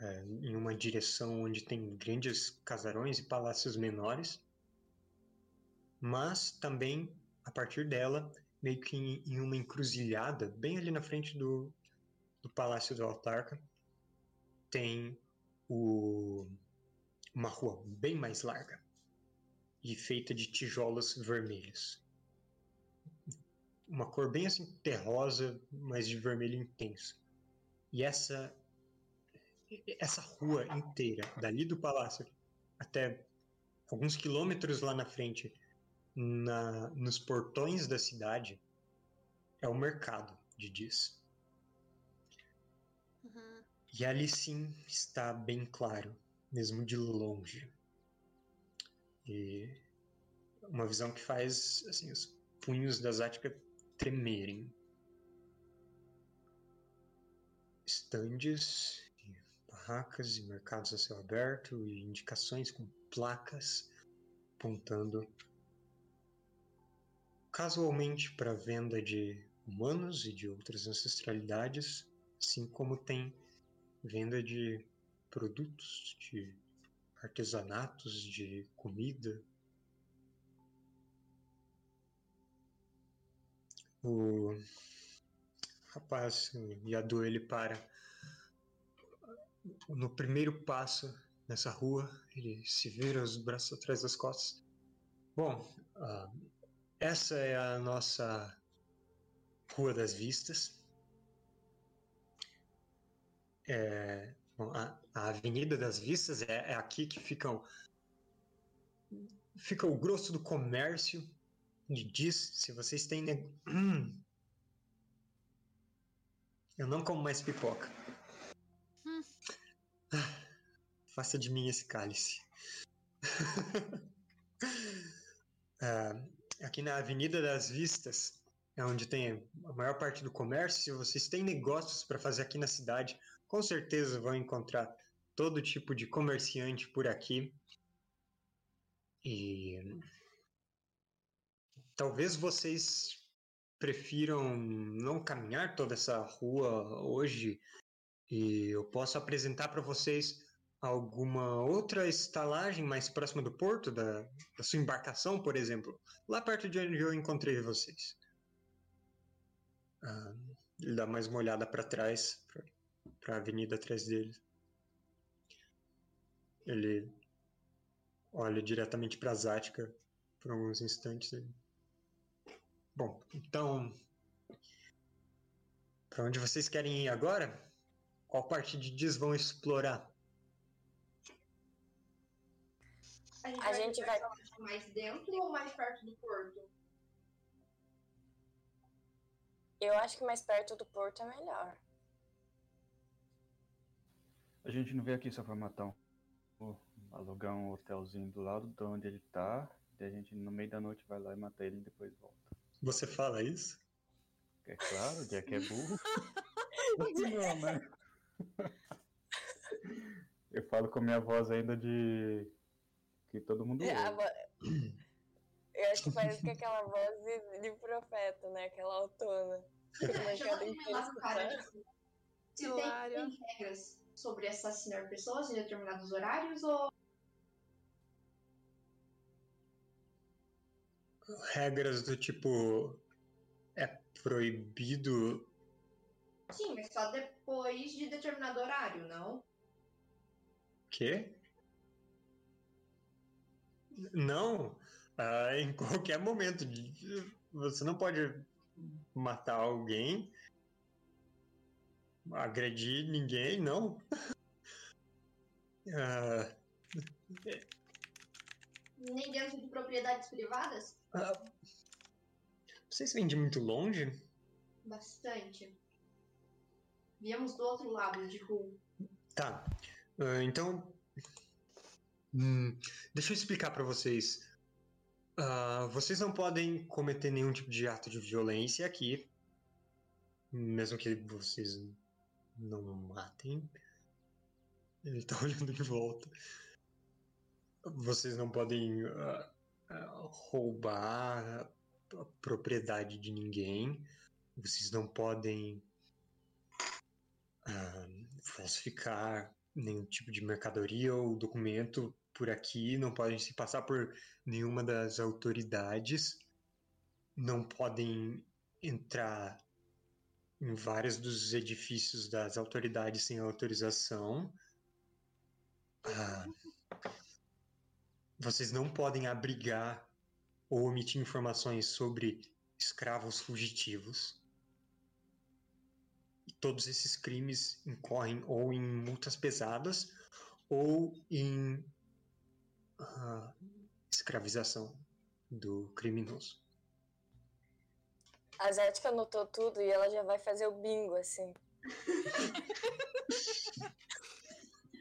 uh, em uma direção onde tem grandes casarões e palácios menores, mas também a partir dela, meio que em, em uma encruzilhada, bem ali na frente do, do Palácio do Autarca, tem o, uma rua bem mais larga e feita de tijolos vermelhos. Uma cor bem assim terrosa, mas de vermelho intenso. E essa essa rua inteira, dali do palácio até alguns quilômetros lá na frente, na, nos portões da cidade, é o mercado de Diz. Uhum. E ali sim está bem claro, mesmo de longe. E uma visão que faz assim, os punhos da Zática tremerem. Estandes, barracas e mercados a céu aberto e indicações com placas apontando casualmente para venda de humanos e de outras ancestralidades, assim como tem venda de produtos, de artesanatos, de comida. O rapaz Yadu ele para no primeiro passo nessa rua, ele se vira os braços atrás das costas. Bom, uh, essa é a nossa Rua das Vistas. É, bom, a, a, Avenida das Vistas é, é, aqui que ficam fica o grosso do comércio de diz se vocês têm hum. (clears throat) eu não como mais pipoca hum. faça de mim esse cálice ah, (laughs) aqui na Avenida das Vistas é onde tem a maior parte do comércio. Se vocês têm negócios para fazer aqui na cidade, com certeza vão encontrar todo tipo de comerciante por aqui. E talvez vocês prefiram não caminhar toda essa rua hoje e eu posso apresentar para vocês alguma outra estalagem mais próxima do porto, da, da sua embarcação, por exemplo, lá perto de onde eu encontrei vocês. Ah, ele dá mais uma olhada para trás, para a avenida atrás dele. Ele olha diretamente para a Zática por alguns instantes. Bom, então. Para onde vocês querem ir agora? Qual parte de Diz vão explorar? A gente, A vai, gente vai- mais dentro ou mais perto do porto? Eu acho que mais perto do porto é melhor. A gente não veio aqui só pra matar um. um- alugar um hotelzinho do lado de onde ele tá. E a gente no meio da noite vai lá e mata ele e depois volta. Você fala isso? É claro, o Jack é burro. (laughs) não, né? Eu falo com minha voz ainda de. Que todo mundo É, ouve. vo- Eu acho que parece que aquela voz de, de profeta, né? Aquela autona. Se tem, Hilário. tem regras sobre assassinar pessoas em determinados horários ou Regras do tipo. É proibido. sim, mas só depois de determinado horário, não? Quê? Não. Ah, em (laughs) qualquer momento. Você não pode matar alguém, agredir ninguém, não. (laughs) Ah, Nem dentro de propriedades privadas? ah, vocês vêm de muito longe? Bastante. Viemos do outro lado de rua. Tá. Ah, então. hum, deixa eu explicar pra vocês. Ah, vocês não podem cometer nenhum tipo de ato de violência aqui. Mesmo que vocês não matem. Ele tá (laughs) olhando de volta. Vocês não podem ah, ah, roubar a propriedade de ninguém. Vocês não podem ah, falsificar nenhum tipo de mercadoria ou documento por aqui, não podem se passar por nenhuma das autoridades. não podem entrar em vários dos edifícios das autoridades sem autorização. Vocês não podem abrigar ou omitir informações sobre escravos fugitivos. E todos esses crimes incorrem ou em multas pesadas ou em ah, escravização do criminoso. A Zética anotou tudo e ela já vai fazer o bingo, assim. (laughs)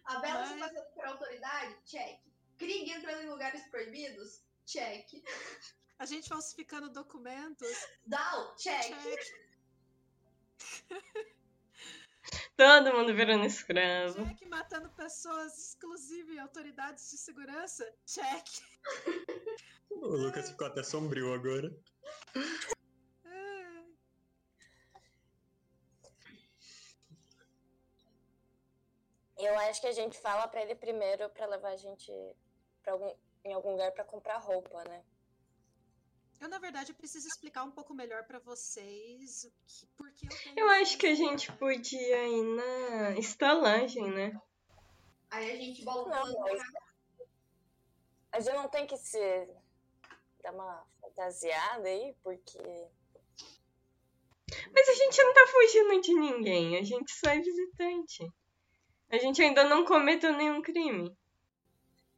A Bela se Mas- passando por autoridade? Check. Krieg entrando em lugares proibidos? Check. A gente falsificando documentos? Down? Check. Check. Todo mundo virando escravo. Check matando pessoas exclusive autoridades de segurança? Check. O Lucas ficou até sombrio agora. É. Eu acho que a gente fala pra ele primeiro pra levar a gente pra algum, em algum lugar pra comprar roupa, né? Eu, na verdade, preciso explicar um pouco melhor pra vocês o que, porque eu tenho. Eu acho que a gente podia ir na estalagem, né? Aí a gente bola Não, plano mas a gente não tem que se dar uma fantasiada aí, porque Mas a gente não tá fugindo de ninguém, a gente só é visitante. A gente ainda não cometeu nenhum crime.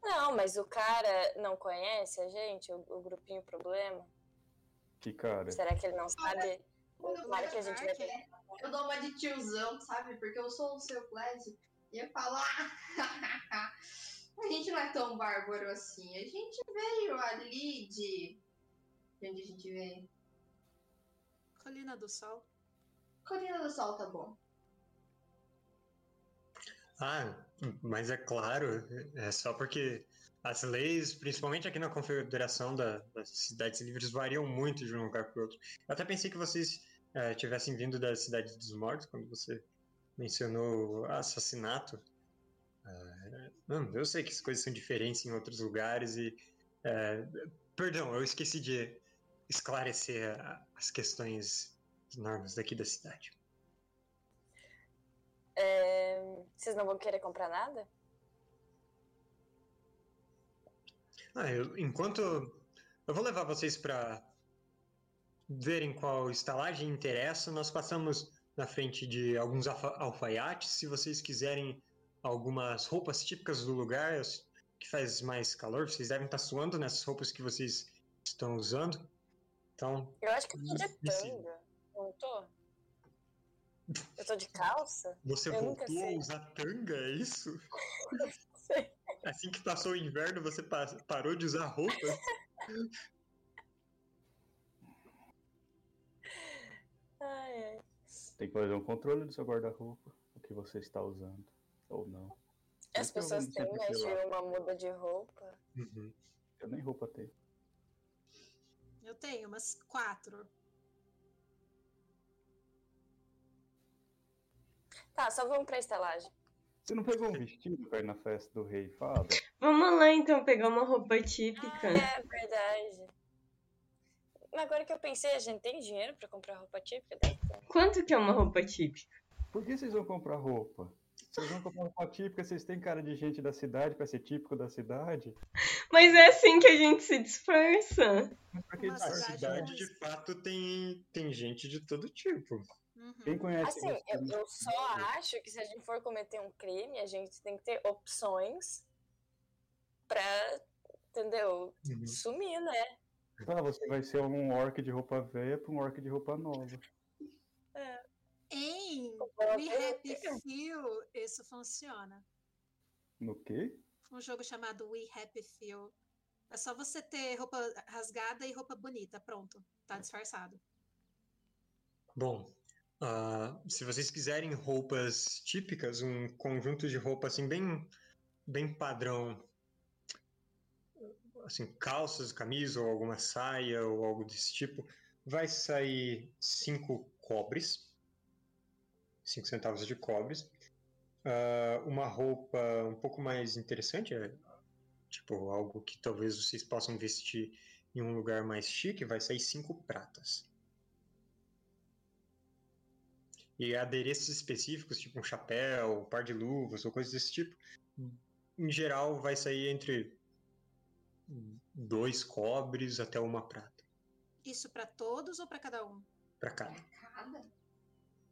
Não, mas o cara não conhece a gente, o, o grupinho problema? Que cara. Será que ele não sabe? Quando que a gente vai. Eu dou uma de tiozão, sabe? Porque eu sou o seu Clésio. E eu falo, (laughs) ah, a gente não é tão bárbaro assim. A gente veio ali de. De onde a gente veio? Colina do Sol. Colina do Sol, tá bom. Ah, mas é claro, é só porque as leis, principalmente aqui na Confederação da- das Cidades Livres, variam muito de um lugar para o outro. Eu até pensei que vocês eh, tivessem vindo da Cidade dos Mortos, quando você mencionou assassinato. Ah, não, eu sei que as coisas são diferentes em outros lugares e. eh, perdão, eu esqueci de esclarecer as questões, as normas daqui da cidade. É, Vocês não vão querer comprar nada? Ah, eu- enquanto. Eu vou levar vocês para verem qual estalagem interessa. Nós passamos na frente de alguns alfa- alfaiates. Se vocês quiserem algumas roupas típicas do lugar, que faz mais calor, vocês devem estar suando nessas roupas que vocês estão usando. Então, Eu acho que eu tô de tanga. Eu tô de calça? você Eu voltou a usar tanga, é isso? (laughs) Sei. Assim que passou o inverno, você pa- parou de usar roupa? (laughs) Ai, ai. Tem que fazer um controle do seu guarda-roupa, o que você está usando, ou não. As pessoas têm sempre mais de sei lá? uma muda de roupa. Uhum. Eu nem roupa tenho. Eu tenho umas quatro. Tá, só vamos pra estalagem. Você não pegou um vestido pra ir na festa do rei Fada? Vamos lá então pegar uma roupa típica. É verdade. Mas agora que eu pensei, a gente tem dinheiro pra comprar roupa típica? Deve ter. Quanto que é uma roupa típica? Por que vocês vão comprar roupa? Vocês vão comprar roupa típica, vocês têm cara de gente da cidade pra ser típico da cidade? Mas é assim que a gente se disfarça. Mas A cidade cidade, de fato, tem, tem gente de todo tipo. Uhum. Quem conhece Assim, eu, eu só acho que se a gente for cometer um crime, a gente tem que ter opções pra, entendeu? Uhum. Sumir, né? Tá, você vai ser um orc de roupa velha pra um orc de roupa nova. Em Comprar We Happy. Feel, isso funciona. No quê? Um jogo chamado We Happy Feel. É só você ter roupa rasgada e roupa bonita. Pronto. Tá disfarçado. Bom, ah, se vocês quiserem roupas típicas, um conjunto de roupa assim bem, bem padrão, assim calças, camisa ou alguma saia ou algo desse tipo, vai sair cinco cobres, cinco centavos de cobres. Ah, uma roupa um pouco mais interessante, é, tipo algo que talvez vocês possam vestir em um lugar mais chique, vai sair cinco pratas. E adereços específicos, tipo um chapéu, um par de luvas ou coisas desse tipo, em geral vai sair entre dois cobres até uma prata. Isso pra todos ou pra cada um? Pra cada. Cada?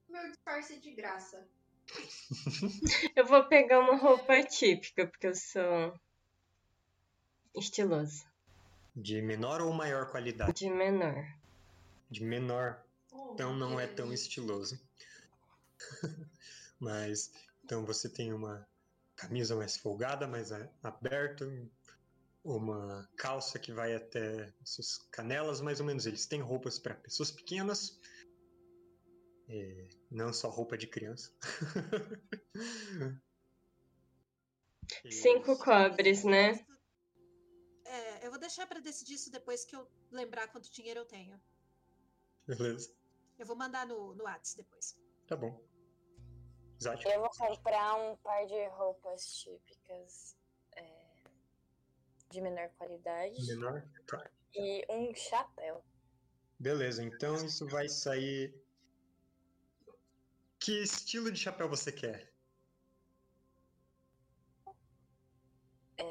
Meu disfarce é de graça. (laughs) Eu vou pegar uma roupa típica, porque eu sou estilosa. De menor ou maior qualidade? De menor. De menor. Oh, Então não é tão estiloso. (laughs) Mas então você tem uma camisa mais folgada, mais aberta, uma calça que vai até as suas canelas, mais ou menos. Eles têm roupas para pessoas pequenas, é, não só roupa de criança. (laughs) Cinco cobres, né? É, eu vou deixar pra decidir isso depois que eu lembrar quanto dinheiro eu tenho. Beleza, Eu vou mandar no, no Whats depois. tá bom. Zati, Eu vou comprar um par de roupas típicas é, de menor qualidade menor? Tá. e um chapéu. Beleza, então isso vai sair. Que estilo de chapéu você quer?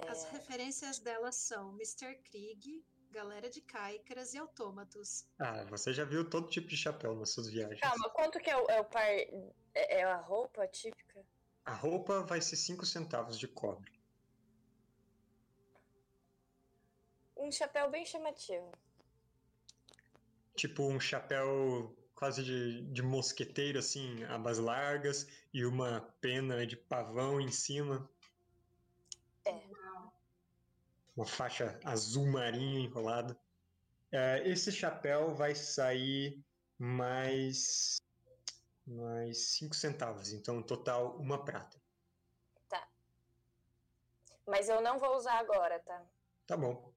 As referências delas são Mr. Krieg, Galera de Caicras e Autômatos. Ah, você já viu todo tipo de chapéu nas suas viagens. Calma, quanto que é o, é o par. É, é a roupa típica? A roupa vai ser 5 centavos de cobre. Um chapéu bem chamativo. Tipo um chapéu quase de, de mosqueteiro, assim, abas largas e uma pena de pavão em cima. Uau. Uma faixa azul marinho enrolada. É, esse chapéu vai sair mais. mais 5 centavos. Então, no total, uma prata. Mas eu não vou usar agora, tá? Tá bom.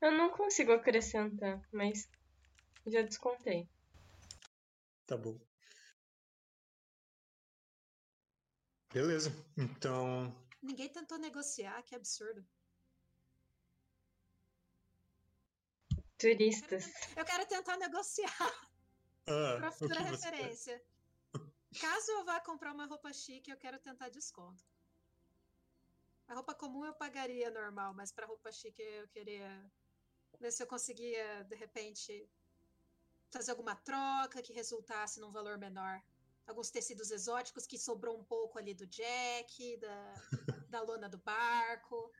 Eu não consigo acrescentar, mas já descontei. Tá bom. Beleza. Então, Ninguém tentou negociar, que absurdo. Turistas. Eu quero tentar negociar ah, (laughs) pra futura você referência. Caso eu vá comprar uma roupa chique, eu quero tentar desconto. A roupa comum eu pagaria normal, mas pra roupa chique eu queria ver se eu conseguia, de repente, fazer alguma troca que resultasse num valor menor. Alguns tecidos exóticos que sobrou um pouco ali do Jack, da, da lona do barco.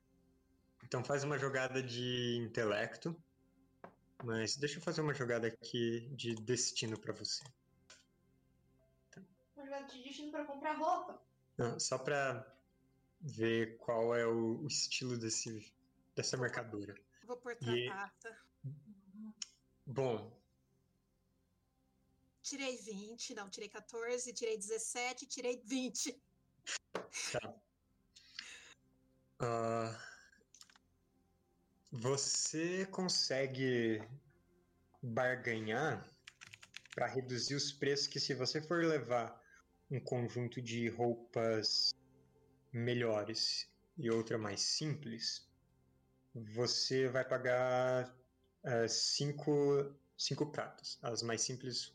Então faz uma jogada de intelecto. Mas deixa eu fazer uma jogada aqui de destino pra você. Vou jogar de destino pra comprar roupa. Não, só pra ver qual é o, o estilo desse, dessa mercadoria. Vou por E- tratata. Bom, Tirei 20, não, tirei 14, tirei 17, tirei 20. ah, você consegue barganhar para reduzir os preços que se você for levar um conjunto de roupas melhores e outra mais simples, você vai pagar eh, cinco, cinco pratos. As mais simples,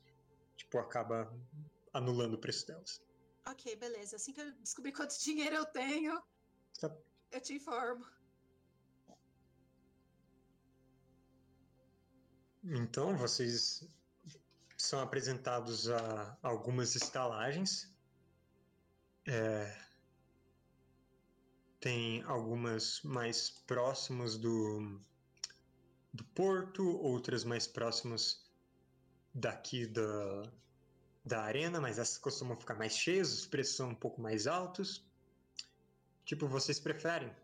tipo, acaba anulando o preço delas. Ok, beleza. Assim que eu descobrir quanto (laughs) dinheiro eu tenho, Tá. eu te informo. Então, vocês são apresentados a algumas estalagens. É, tem algumas mais próximas do, do porto, outras mais próximas daqui da, da arena, mas essas costumam ficar mais cheias, os preços são um pouco mais altos. Tipo, vocês preferem?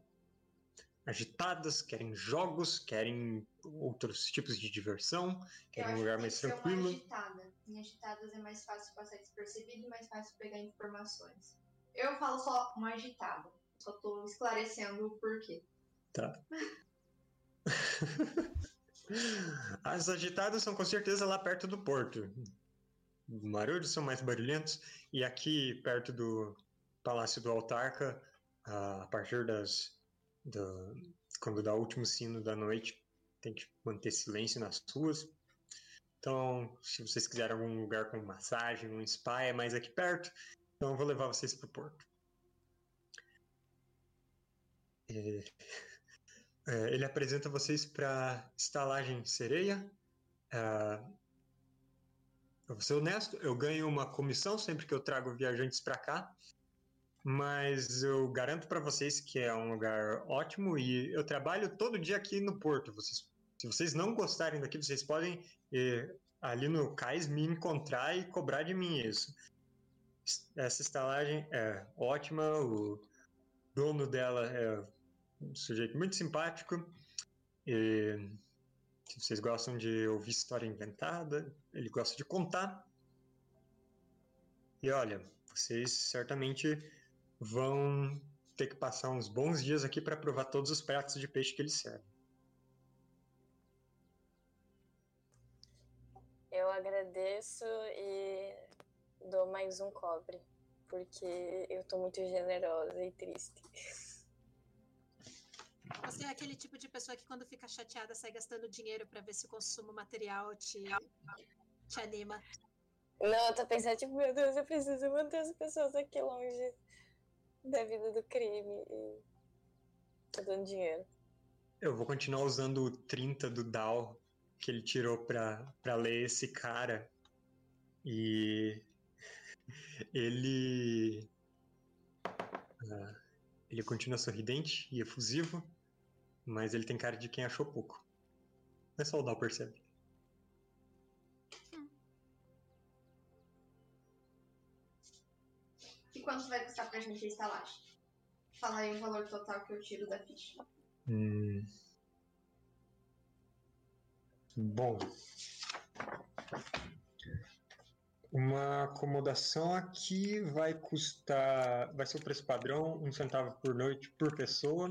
Agitadas, querem jogos, querem outros tipos de diversão, querem um lugar mais tranquilo. Uma agitada. Em agitadas é mais fácil passar despercebido e mais fácil pegar informações. Eu falo só uma agitada. Só tô esclarecendo o porquê. Tá. (laughs) As agitadas são com certeza lá perto do porto. Os barulhos são mais barulhentos. E aqui perto do Palácio do Autarca, a partir das. da- quando dá o último sino da noite, tem que manter silêncio nas ruas. Então, se vocês quiserem algum lugar com massagem, um spa, é mais aqui perto. Então, eu vou levar vocês para o porto. É, é, ele apresenta vocês para estalagem sereia. É, eu vou ser honesto, eu ganho uma comissão sempre que eu trago viajantes para cá, mas eu garanto para vocês que é um lugar ótimo e eu trabalho todo dia aqui no porto. Vocês, se vocês não gostarem daqui, vocês podem ir ali no cais me encontrar e cobrar de mim isso. Essa estalagem é ótima, o dono dela é um sujeito muito simpático e se vocês gostam de ouvir história inventada, ele gosta de contar. E olha, vocês certamente vão ter que passar uns bons dias aqui para provar todos os pratos de peixe que ele serve. Eu agradeço e dou mais um cobre, porque eu tô muito generosa e triste. Você é aquele tipo de pessoa que quando fica chateada sai gastando dinheiro para ver se o consumo material te, te anima. Não, eu tô pensando, tipo, meu Deus, eu preciso manter as pessoas aqui longe da vida do crime e tô dando dinheiro. Eu vou continuar usando o 30 do Dow que ele tirou pra, pra ler esse cara. E ele. Uh, ele continua sorridente e efusivo, mas ele tem cara de quem achou pouco. É só o Dal percebe. E quanto vai custar pra gente a estalagem? Fala aí o valor total que eu tiro da ficha. Hum. Bom. Uma acomodação aqui vai custar. Vai ser o preço padrão, um centavo por noite por pessoa.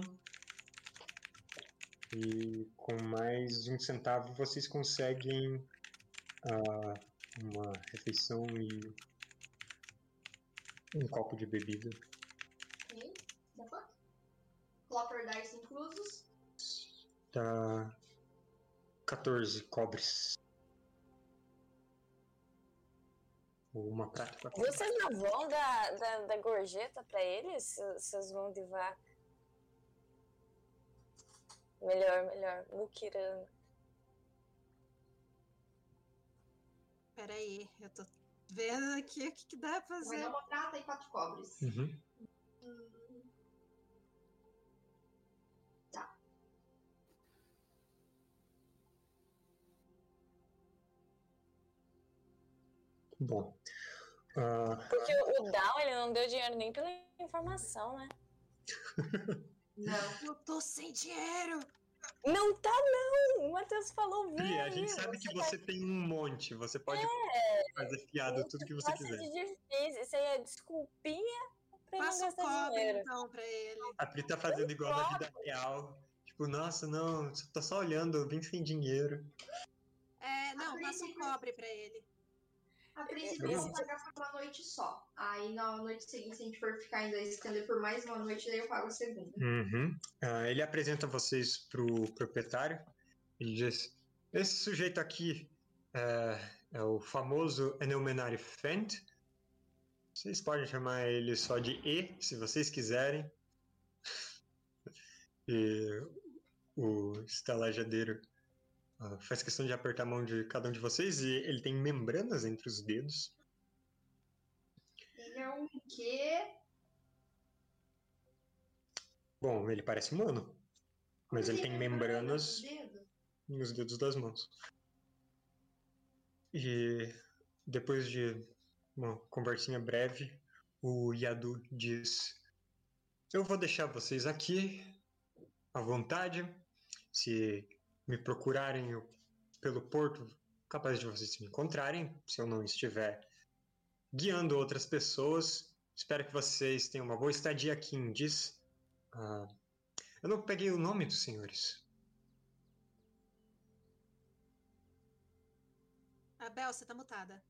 E com mais um centavo vocês conseguem uh, uma refeição e um copo de bebida. Ok, dá quanto? Clopper Dice inclusos? Tá. 14 cobres. Uma prata Vocês não vão dar, dar, dar gorjeta pra eles? Vocês vão de vaca? Melhor, melhor. Mukirana. Peraí, eu tô vendo aqui o que, que dá pra fazer. dar uma prata e quatro cobres. Uhum. Hum, Bom. ah, Porque o Down, ele não deu dinheiro nem pela informação, né? (laughs) Não. Eu tô sem dinheiro! Não tá, não! O Matheus falou, Pri, vem a gente sabe que vai- você tem um monte. Você pode fazer fiado tudo que você Passa quiser. de difícil. Isso aí é desculpinha pra não Passa o gastar cobre dinheiro. então pra ele. A Pri tá fazendo igual na vida real. Tipo, nossa, não, tô só olhando, eu vim sem dinheiro. É, não, passa um cobre pra ele. A princípio eu vou pagar por uma noite só. Aí na noite seguinte, se a gente for ficar ainda estender por mais uma noite, daí eu pago a segunda. Uhum. Ah, ele apresenta vocês pro proprietário. Ele diz: Esse sujeito aqui é, é o famoso Enelmenari Fent. Vocês podem chamar ele só de E, se vocês quiserem. (laughs) E o estalajadeiro faz questão de apertar a mão de cada um de vocês e ele tem membranas entre os dedos. Ele é um quê? Bom, ele parece humano, mas ele tem membranas nos dedos? nos dedos das mãos. E depois de uma conversinha breve, o Yadu diz: Eu vou deixar vocês aqui à vontade. Se me procurarem eu- pelo porto, capaz de vocês me encontrarem. Se eu não estiver guiando outras pessoas, espero que vocês tenham uma boa estadia aqui em Diz. Ah, eu não peguei o nome dos senhores. A Bel, você tá mutada.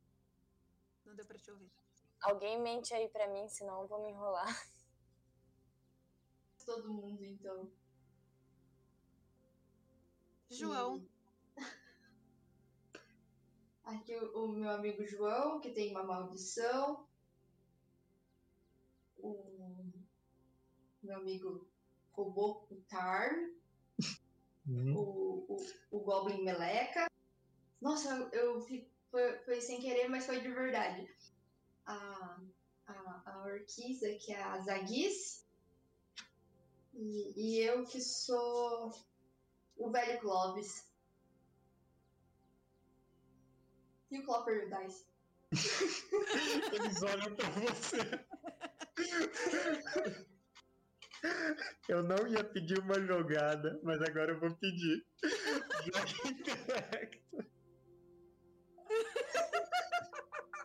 Não deu pra te ouvir. Alguém mente aí pra mim, senão eu vou me enrolar. Todo mundo, então. João. Aqui o, o meu amigo João, que tem uma maldição. O meu amigo robô, o Tar. Hum. o, o, o Goblin Meleca. Nossa, eu, eu fi- foi, foi sem querer, mas foi de verdade. A, a, a Orquiza, que é a Zaguis. E, e eu que sou o velho Clovis. E o Clopper Dice. (laughs) Eles olham pra você. Eu não ia pedir uma jogada, mas agora eu vou pedir. Joga intelecto.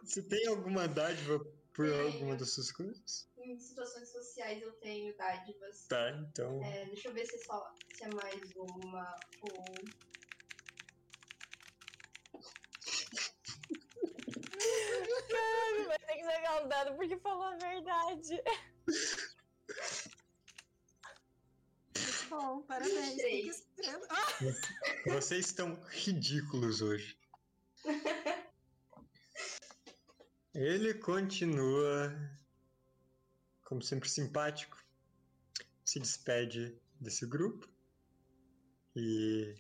Você tem alguma dádiva por Tenho. alguma das suas coisas? Em situações sociais eu tenho dádivas. Tá, então. É, deixa eu ver se é, só, se é mais uma ou. Cara, vai ter que jogar um dado porque falou a verdade. Bom, parabéns. Três. Ah, Vocês estão ridículos hoje. (laughs) Ele continua, como sempre, simpático. Se despede desse grupo e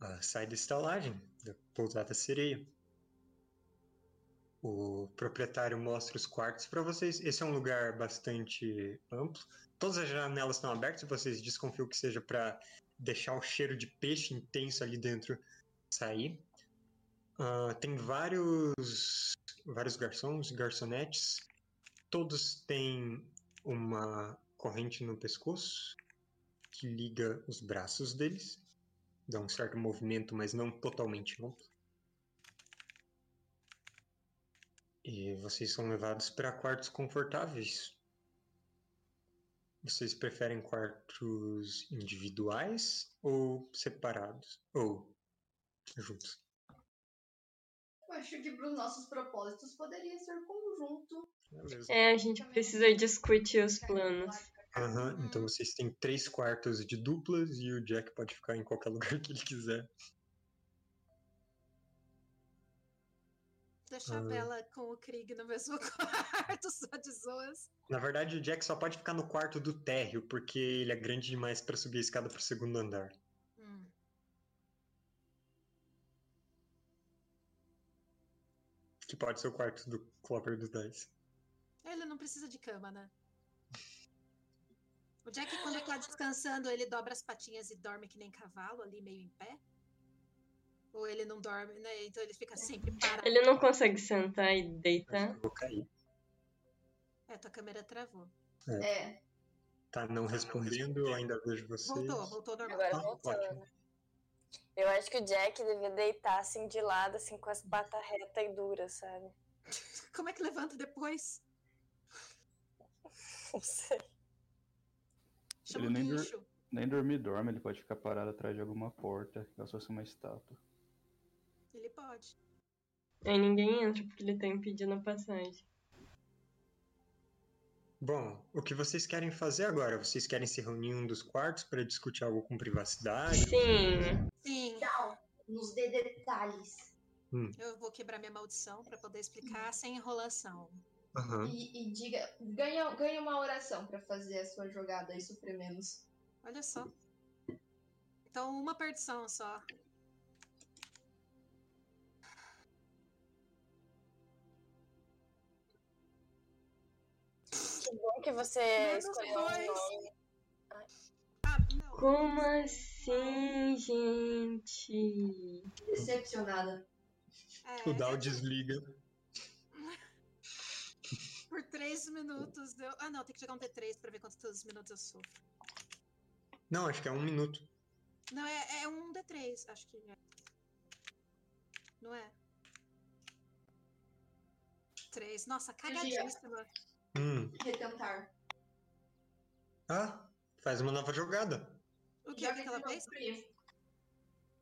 ah, sai da estalagem, da pousada sereia. O proprietário mostra os quartos para vocês. Esse é um lugar bastante amplo. Todas as janelas estão abertas. Vocês desconfiam que seja para deixar o cheiro de peixe intenso ali dentro sair. Ah, tem vários, vários garçons, garçonetes. Todos têm uma corrente no pescoço que liga os braços deles. Dá um certo movimento, mas não totalmente amplo. E vocês são levados para quartos confortáveis. Vocês preferem quartos individuais ou separados? Ou juntos? Eu acho que para os nossos propósitos poderia ser conjunto. É, a gente precisa discutir os planos. Aham, então vocês têm três quartos de duplas e o Jack pode ficar em qualquer (laughs) lugar que ele quiser. Deixa a Ah. Bela com o Krieg no mesmo (laughs) quarto, só de zoas. Na verdade, o Jack só pode ficar no quarto do térreo, porque ele é grande demais para subir a escada pro segundo andar. Que pode ser o quarto do Clopper dos Dice. Ele não precisa de cama, né? O Jack, quando tá descansando, ele dobra as patinhas e dorme que nem cavalo, ali meio em pé? Ou ele não dorme, né? Então ele fica sempre parado. Ele não consegue sentar e deitar. eu vou cair. É, tua câmera travou. É, Tá não respondendo, eu ainda vejo vocês. Voltou, voltou normal. Agora Ah, voltou, ótimo. Eu acho que o Jack devia deitar assim de lado, assim, com as patas retas e duras, sabe? Como é que levanta depois? Não sei. Chama Ele nem dur-. Nem dormir dorme, ele pode ficar parado atrás de alguma porta, como se fosse uma estátua. Ele pode. Aí ninguém entra porque ele tá impedindo a passagem. Bom, o que vocês querem fazer agora? Vocês querem se reunir em um dos quartos para discutir algo com privacidade? Sim. Sim, Tchau. Nos dê detalhes. eu vou quebrar minha maldição pra poder explicar sem enrolação. Aham. E, e diga, ganha, ganha uma oração pra fazer a sua jogada e menos. Olha só. Então, uma perdição só. Bom que você Menos escolheu dois. Ah. Como assim, gente? Decepcionada. É, O Dal desliga. (laughs) por três minutos deu. Ah, não, tem que jogar um D3 pra ver quantos minutos eu sofro. Não, acho que é um minuto. Não, é, é um D3, acho que é. Não é? Três. Nossa, cagadíssima. Hum. Retentar. Ah, faz uma nova jogada. O que é que ela fez?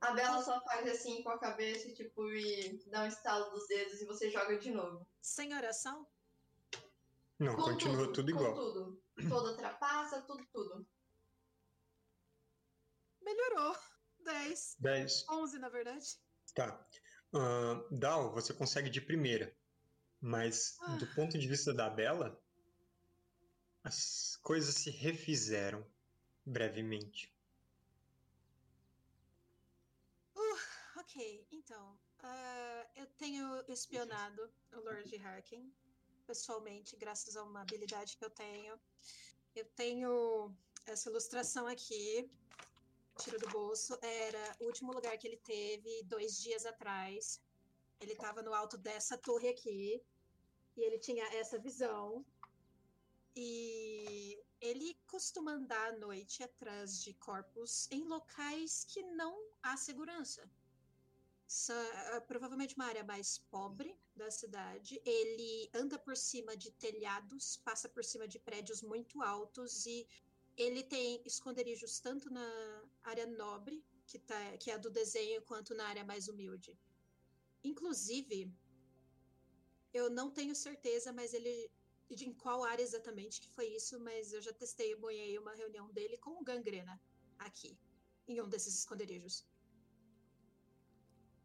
A Bela só faz assim com a cabeça, tipo, e dá um estalo dos dedos e você joga de novo. Sem oração? Não, Com continua tudo, com igual. tudo. Toda trapaça, tudo, tudo. Melhorou. 10. 10. 11, na verdade. Tá. Ahn, Dal, você consegue de primeira. Mas Ah. do ponto de vista da Bela, as coisas se refizeram brevemente. Ok, então. ah, eu tenho espionado o Lord Harkin pessoalmente, graças a uma habilidade que eu tenho. Eu tenho essa ilustração aqui, tiro do bolso. Era o último lugar que ele teve dois dias atrás. Ele estava no alto dessa torre aqui. E ele tinha essa visão. E ele costuma andar à noite atrás de corpos em locais que não há segurança. Ah, provavelmente uma área mais pobre da cidade. Ele anda por cima de telhados, passa por cima de prédios muito altos e ele tem esconderijos tanto na área nobre, que, tá, que é a do desenho, quanto na área mais humilde. Inclusive, eu não tenho certeza, mas ele. De em qual área exatamente que foi isso, mas eu já testei, banhei uma reunião dele com o Gangrena aqui, em um desses esconderijos.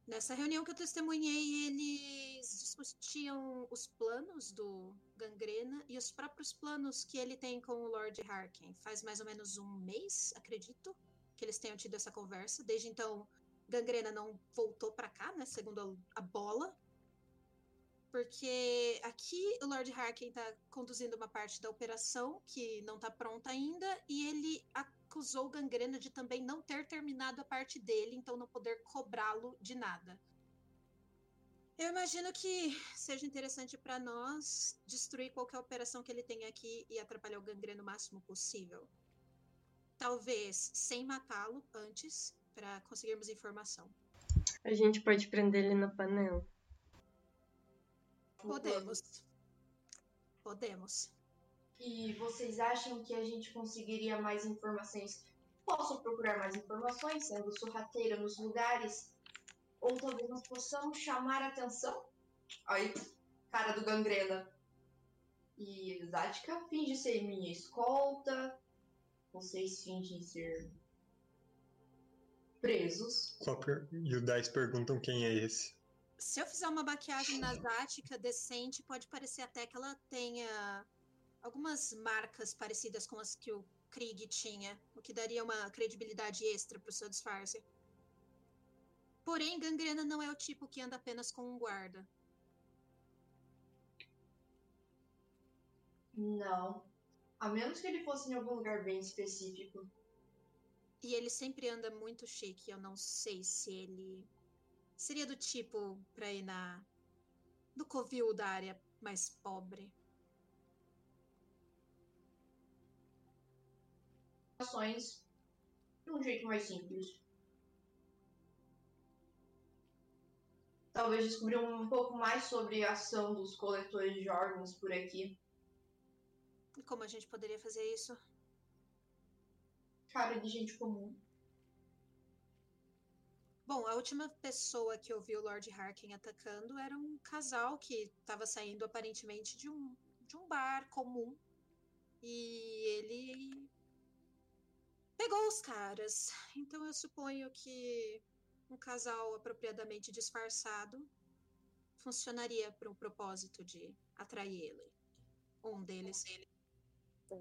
Nessa reunião que eu testemunhei, eles discutiam os planos do Gangrena e os próprios planos que ele tem com o Lord Harkin. Faz mais ou menos um mês, acredito, que eles tenham tido essa conversa. Desde então, Gangrena não voltou pra cá, né? Segundo a bola. Porque aqui o Lord Harkin tá conduzindo uma parte da operação que não tá pronta ainda e ele acusou o Gangrena de também não ter terminado a parte dele, então não poder cobrá-lo de nada. Eu imagino que seja interessante para nós destruir qualquer operação que ele tenha aqui e atrapalhar o Gangrena o máximo possível. Talvez sem matá-lo antes, para conseguirmos informação. A gente pode prender ele na panela. Podemos. Podemos. E vocês acham que a gente conseguiria mais informações? Posso procurar mais informações, sendo sorrateira nos lugares? Ou talvez nós possamos chamar a atenção? Aí, cara do gangrena. E Zatka finge ser minha escolta. Vocês fingem ser presos. Só per- E o Dice perguntam quem é esse. Se eu fizer uma maquiagem na Zática decente, pode parecer até que ela tenha algumas marcas parecidas com as que o Krieg tinha, o que daria uma credibilidade extra pro seu disfarce. Porém, Gangrena não é o tipo que anda apenas com um guarda. Não. A menos que ele fosse em algum lugar bem específico. E ele sempre anda muito chique. Eu não sei se ele seria do tipo pra ir na. do covil da área mais pobre. Ações de um jeito mais simples. Talvez descobrir um pouco mais sobre a ação dos coletores de órgãos por aqui. E como a gente poderia fazer isso? Cara de gente comum. Bom, a última pessoa que eu vi o Lord Harkin atacando era um casal que estava saindo aparentemente de um, de um bar comum. E ele pegou os caras. Então eu suponho que um casal apropriadamente disfarçado funcionaria para o propósito de atrair ele. Um deles.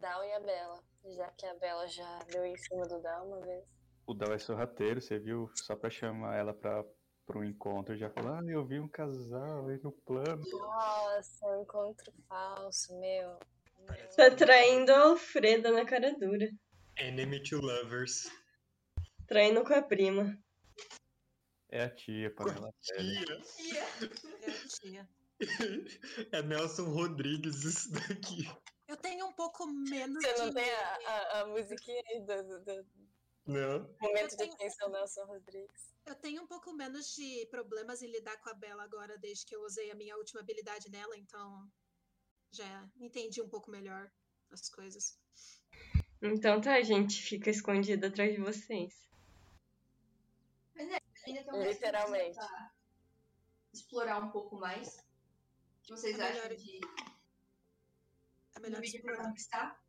Dal e a Bela. Já que a Bela já deu em cima do Dal uma vez. O Dal é sorrateiro, você viu? Só pra chamar ela pra, pra um encontro, já falou, ah, eu vi um casal aí no plano. Nossa, um encontro falso, meu. Tá traindo a Alfreda na cara dura. Enemy to lovers. Traindo com a prima. É a tia, panela velha. Tia. É a tia. É Nelson Rodrigues isso daqui. Eu tenho um pouco menos Você não de. tem a, a, a musiquinha aí do- do Não. momento de tenho- atenção Nelson Rodrigues? Eu tenho um pouco menos de problemas em lidar com a Bela agora, desde que eu usei a minha última habilidade nela, então já entendi um pouco melhor as coisas. Então tá, a gente fica escondido atrás de vocês. Ainda tem um resto Literalmente. pra explorar um pouco mais. O que vocês É acham melhor- de É melhor pra explorar. conquistar?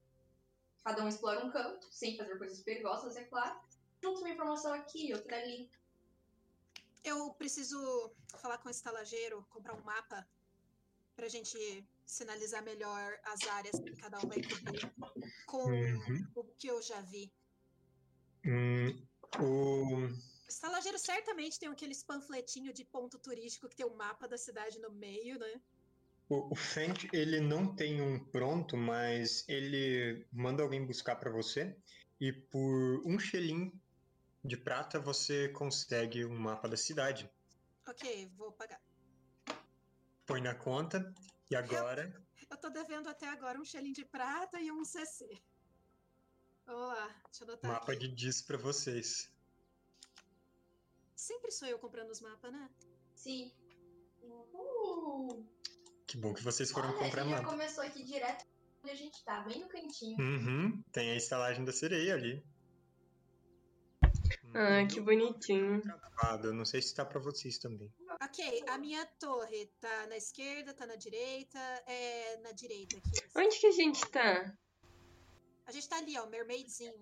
Cada um explora um canto, sem fazer coisas perigosas, é claro. junta uma informação aqui, outra ali. Eu preciso falar com o estalageiro, comprar um mapa pra gente sinalizar melhor as áreas que cada um vai cobrir com Uhum. o que eu já vi. Hum, o... O estalageiro certamente tem aqueles panfletinhos de ponto turístico que tem o mapa da cidade no meio, né? O, o Fent, ele não tem um pronto, mas ele manda alguém buscar pra você e por um xelim de prata você consegue um mapa da cidade. Ok, vou pagar. Põe na conta e agora Eu tô devendo até agora um xelim de prata e um CC. Vamos lá, deixa eu anotar mapa aqui. de diz pra vocês. Sempre sou eu comprando os mapas, né? Sim. Uh, Que bom que vocês foram olha, a comprar gente já começou aqui direto onde a gente tá, bem no cantinho. Uhum, tem a estalagem da sereia ali. Ah, que bonitinho. Eu não sei se tá pra vocês também. Ok, a minha torre tá na esquerda, tá na direita, é na direita aqui. Onde que a gente tá? A gente tá ali, ó, Mermaid's Inn.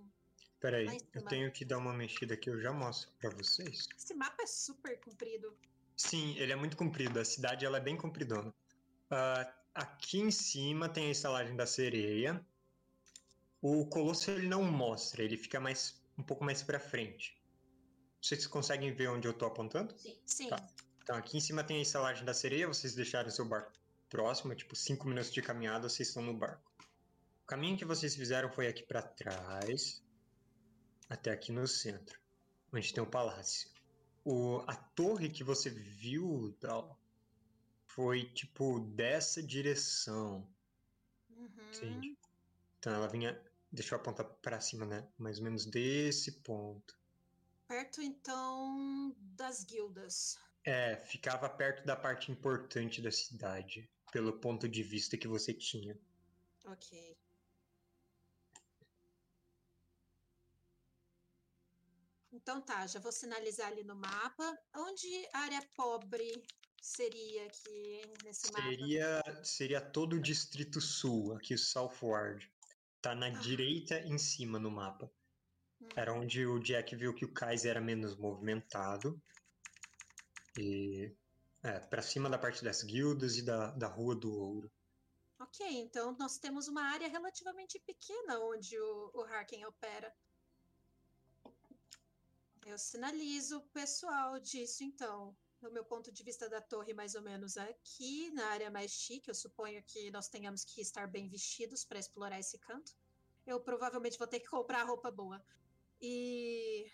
Peraí, eu tenho que dar uma mexida aqui, eu já mostro pra vocês. Esse mapa é super comprido. Sim, ele é muito comprido, a cidade ela é bem compridona. Ah, aqui em cima tem a estalagem da sereia. O colosso ele não mostra, ele fica mais um pouco mais pra frente. Vocês conseguem ver onde eu tô apontando? Sim. Sim. Tá. Então aqui em cima tem a estalagem da sereia, vocês deixaram seu barco próximo, tipo 5 minutos de caminhada, vocês estão no barco. O caminho que vocês fizeram foi aqui pra trás, até aqui no centro, onde tem o palácio. O, a torre que você viu, Dal, foi tipo dessa direção. Uhum. Entende? Então ela vinha, deixa eu apontar pra cima, né? Mais ou menos desse ponto. Perto, então, das guildas. É, ficava perto da parte importante da cidade, pelo ponto de vista que você tinha. Ok. Então tá, já vou sinalizar ali no mapa. Onde a área pobre seria aqui nesse mapa? Seria, seria todo o Distrito Sul, aqui o Southward. Tá na Ah. direita em cima no mapa. Hum. Era onde o Jack viu que o cais era menos movimentado. E. É, pra cima da parte das guildas e da, da Rua do Ouro. Ok, então nós temos uma área relativamente pequena onde o, o Harken opera. Eu sinalizo o pessoal disso, então. Do meu ponto de vista da torre, mais ou menos aqui, na área mais chique, eu suponho que nós tenhamos que estar bem vestidos para explorar esse canto. Eu provavelmente vou ter que comprar roupa boa. E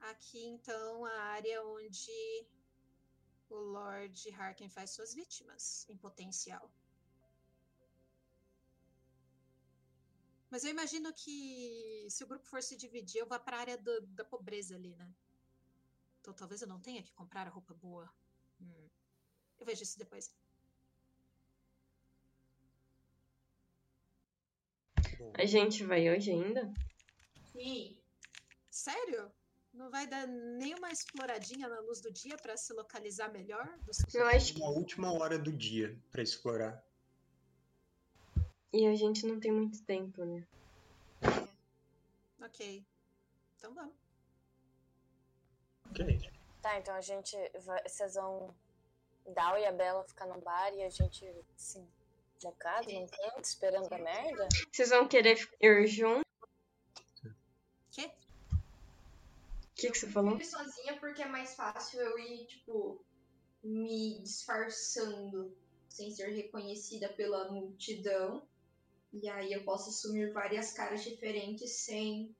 aqui, então, a área onde o Lord Harken faz suas vítimas, em potencial. Mas eu imagino que se o grupo for se dividir, eu vá para a área do- da pobreza ali, né? Então talvez eu não tenha que comprar a roupa boa. Hum. Eu vejo isso depois. A gente vai hoje ainda? Sim. Sério? Não vai dar nenhuma exploradinha na luz do dia para se localizar melhor? Eu acho que. uma última hora do dia pra explorar. E a gente não tem muito tempo, né? Ok. Então vamos. Ok. Tá, então a gente vai. Vocês vão. Dal e a Bela ficar no bar e a gente, assim, mocado num canto, esperando a merda? Vocês vão querer ir junto? Quê? O que, que você falou? Eu fui sozinha porque é mais fácil eu ir, tipo, me disfarçando sem ser reconhecida pela multidão. E aí eu posso assumir várias caras diferentes sem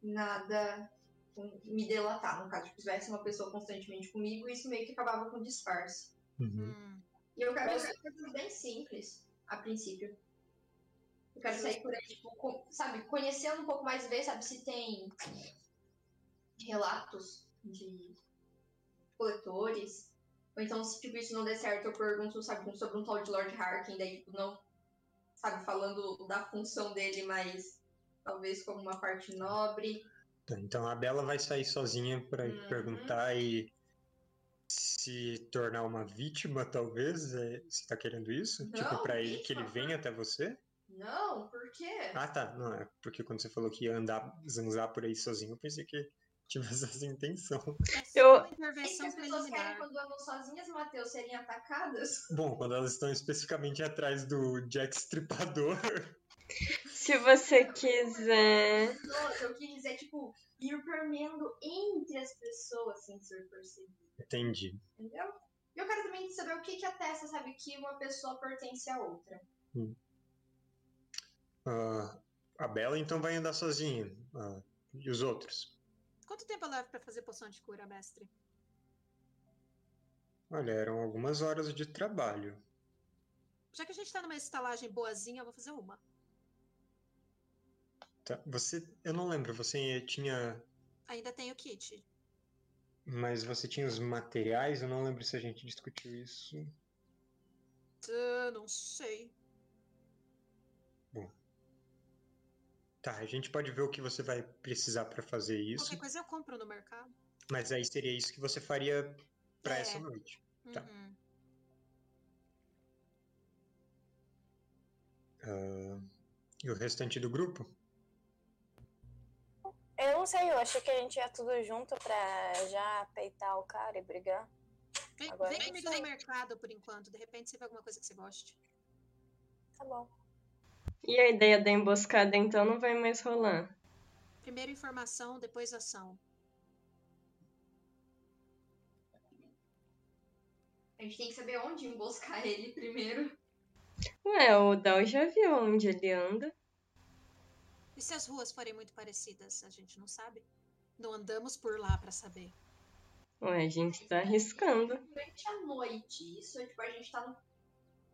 nada me delatar. No caso, tipo, se tivesse uma pessoa constantemente comigo, isso meio que acabava com disfarce. Uhum. Hum. E eu quero Mas- fazer coisas bem simples, a princípio. Eu quero sair por aí, tipo, com- sabe, conhecendo um pouco mais, ver, sabe, se tem relatos de coletores. Ou então, se tipo, isso não der certo, eu pergunto, sabe, sobre um tal de Lord Harkin, daí, tipo, não, sabe, falando da função dele, mas talvez como uma parte nobre. Tá, Então a Bela vai sair sozinha pra ir Uhum. perguntar e se tornar uma vítima, talvez. É, você tá querendo isso? Não, tipo, pra ele que ele venha até você? Não, por quê? Ah, tá. Não, é porque quando você falou que ia andar, zanzar por aí sozinho, eu pensei que tivesse (laughs) essa intenção. É Eu- uma que intervenção as pessoas querem, quando andam sozinhas, Matheus, serem atacadas. Bom, quando elas estão especificamente atrás do Jack Stripador. (laughs) Se você quiser. Nossa, eu quis dizer, tipo, ir permeando entre as pessoas sem ser percebido. Entendi. Entendeu? E eu quero também saber o que, que atesta, sabe, que uma pessoa pertence à outra. Ah, a Bela então vai andar sozinha. Ah, e os outros? Quanto tempo eu levo pra fazer poção de cura, mestre? Olha, eram algumas horas de trabalho. Já que a gente tá numa estalagem boazinha, eu vou fazer uma. Tá? Você. Eu não lembro, você tinha. Ainda tenho kit. Mas você tinha os materiais? Eu não lembro se a gente discutiu isso. Ah, não sei. Tá, a gente pode ver o que você vai precisar pra fazer isso. Qualquer coisa eu compro no mercado. Mas aí seria isso que você faria pra É. essa noite. Tá. Uhum. Ah, e o restante do grupo? Eu não sei, eu achei que a gente ia tudo junto pra já peitar o cara e brigar. Vem, Agora vem comigo no mercado por enquanto. De repente você vê alguma coisa que você goste. Tá bom. E a ideia da emboscada então não vai mais rolar. Primeiro informação, depois ação. A gente tem que saber onde emboscar ele primeiro. Ué, o Dal já viu onde ele anda. E se as ruas forem muito parecidas? A gente não sabe. Não andamos por lá pra saber. Ué, a gente tá arriscando. Durante a noite. Isso é tipo, a gente tá no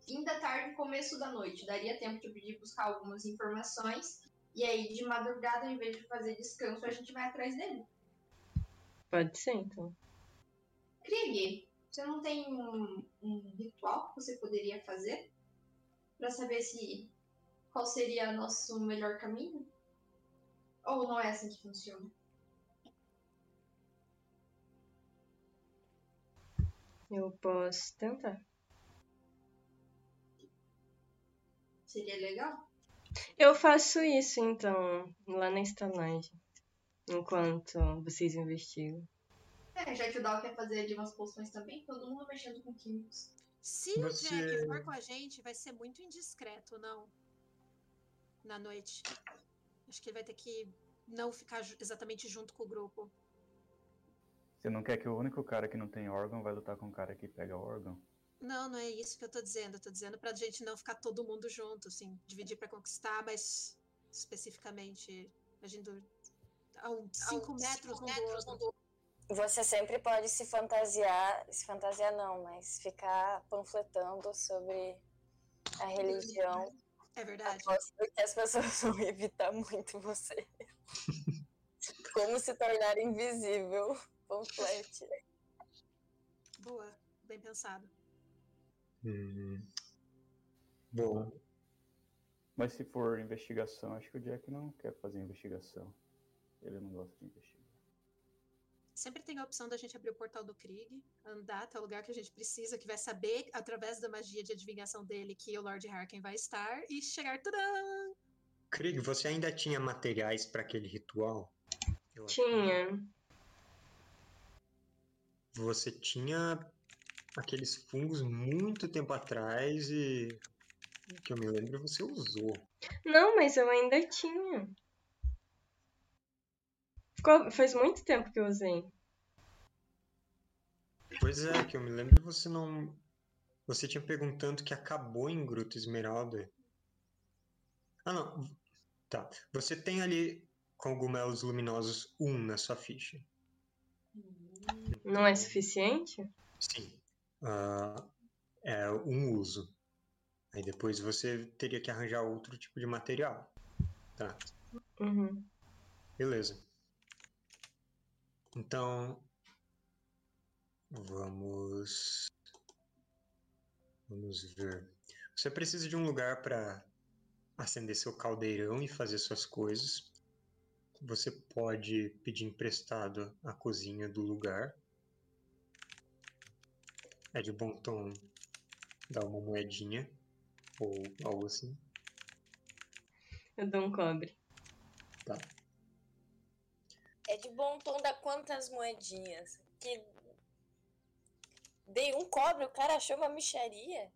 fim da tarde, começo da noite. Daria tempo de pedir buscar algumas informações. E aí, de madrugada, ao invés de fazer descanso, a gente vai atrás dele. Pode ser, então. Krieg, você não tem um, um ritual que você poderia fazer? Pra saber se qual seria nosso melhor caminho? Ou não é assim que funciona? Eu posso tentar. Seria legal? Eu faço isso, então, lá na estalagem. Enquanto vocês investigam. É, já que o Dal quer fazer ali umas poções também, todo mundo mexendo com químicos. Se Você- o Jack for com a gente, vai ser muito indiscreto, não? Na noite. Acho que ele vai ter que não ficar exatamente junto com o grupo. Você não quer que o único cara que não tem órgão vai lutar com o cara que pega órgão? Não, não é isso que eu tô dizendo. Eu tô dizendo pra gente não ficar todo mundo junto, assim. Dividir pra conquistar, mas especificamente agindo a uns 5 metros um do outro. Você sempre pode se fantasiar, se fantasiar não, mas ficar panfletando sobre a religião. É verdade. Aposto que as pessoas (laughs) vão evitar muito você. (laughs) Como se tornar invisível. Panflete. Boa. Bem pensado. Hum. Bom, Mas se for investigação, acho que o Jack não quer fazer investigação. Ele não gosta de investigar. Sempre tem a opção da gente abrir o portal do Krieg, andar até o lugar que a gente precisa, que vai saber, através da magia de adivinhação dele, que o Lord Harken vai estar, e chegar. Tadã! Krieg, você ainda tinha materiais pra aquele ritual? Eu acho Tinha. Você tinha aqueles fungos muito tempo atrás e que eu me lembro você usou. Não, mas eu ainda tinha. Ficou- Faz muito tempo que eu usei. Pois é, que eu me lembro você não. Você tinha perguntando que acabou em Gruta Esmeralda. Ah, não. Tá. Você tem ali cogumelos luminosos 1 na sua ficha. Não é suficiente? Sim. Ah, é um uso. Aí depois você teria que arranjar outro tipo de material. Tá. Uhum. Beleza. Então, vamos. Vamos ver. Você precisa de um lugar para acender seu caldeirão e fazer suas coisas. Você pode pedir emprestado a cozinha do lugar. É de bom tom dar uma moedinha ou algo assim. Eu dou um cobre. É de bom tom dar quantas moedinhas? Que dei um cobre, o cara achou uma micharia.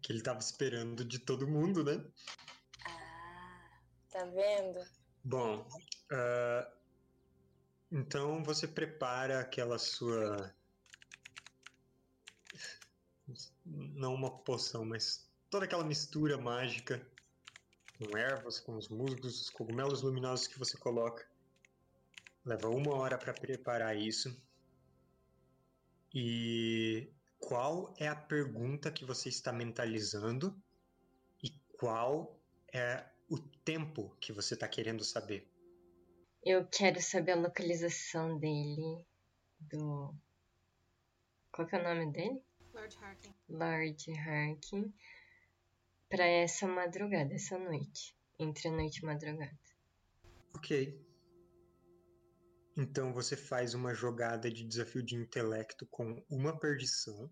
Que ele tava esperando de todo mundo, né? Ah, tá vendo? Bom, ah, então você prepara aquela sua. Não uma poção, mas toda aquela mistura mágica com ervas, com os musgos, os cogumelos luminosos que você coloca. Leva uma hora para preparar isso. E qual é a pergunta que você está mentalizando? E qual é o tempo que você está querendo saber? Eu quero saber a localização dele. Do. Qual que é o nome dele? Lord Harkin. Lord Harkin. Pra essa madrugada, essa noite. Entre a noite e madrugada. Ok. Então você faz uma jogada de desafio de intelecto com uma perdição.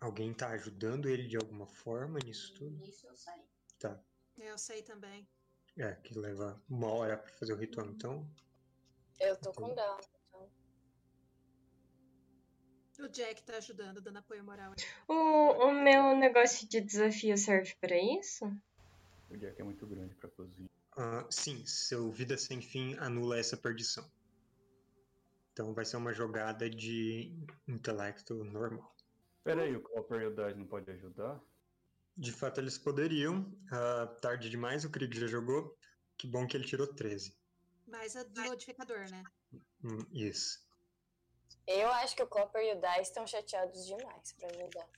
Alguém tá ajudando ele de alguma forma nisso tudo? Isso eu saí. Tá. Eu sei também. É, que leva uma hora pra fazer o ritual, então. Eu tô com down. Então. O Jack tá ajudando, dando apoio moral. O, o meu negócio de desafio serve pra isso? O Jack é muito grande pra cozinha. Ah, sim, seu Vida Sem Fim anula essa perdição. Então vai ser uma jogada de intelecto normal. Pera aí, o Copper e o Dice não podem ajudar? De fato, eles poderiam. Ah, tarde demais, o Krieg já jogou. Que bom que ele tirou 13. Mas é do modificador, né? Hum, isso. Eu acho que o Copper e o Dice estão chateados demais pra ajudar.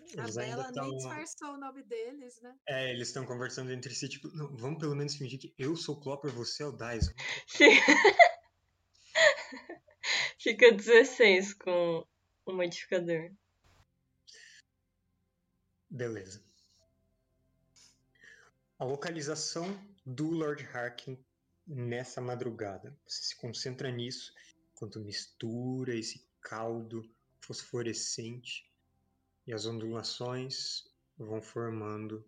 Eles a Bela nem tão- disfarçou o nome deles, né? É, eles estão conversando entre si, tipo, não, vamos pelo menos fingir que eu sou o Clopper, você é o Dyson. (laughs) (laughs) Fica 16 com o modificador. Beleza. A localização do Lord Harkin nessa madrugada. Você se concentra nisso enquanto mistura esse caldo fosforescente e as ondulações vão formando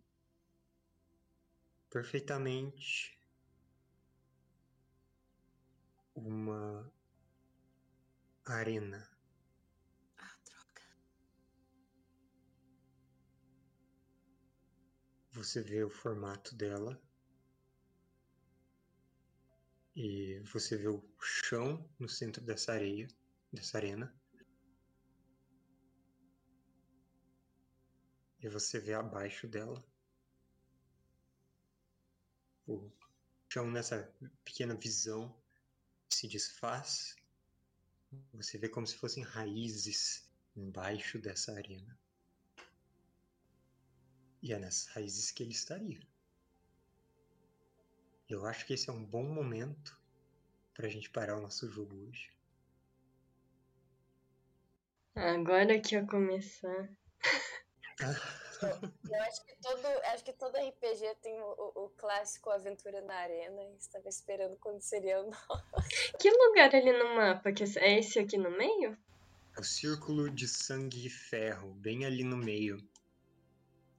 perfeitamente uma arena. Ah, droga. Você vê o formato dela. E você vê o chão no centro dessa areia, dessa arena. E você vê abaixo dela o chão nessa pequena visão se desfaz. Você vê como se fossem raízes embaixo dessa arena. E é nessas raízes que ele estaria. Eu acho que esse é um bom momento pra gente parar o nosso jogo hoje. Agora que ia começar. (laughs) Eu acho que todo, acho que todo RPG tem o, o- clássico Aventura na Arena. E estava esperando quando seria o nosso. Que lugar ali no mapa? Que é esse aqui no meio? É o círculo de sangue e ferro, bem ali no meio.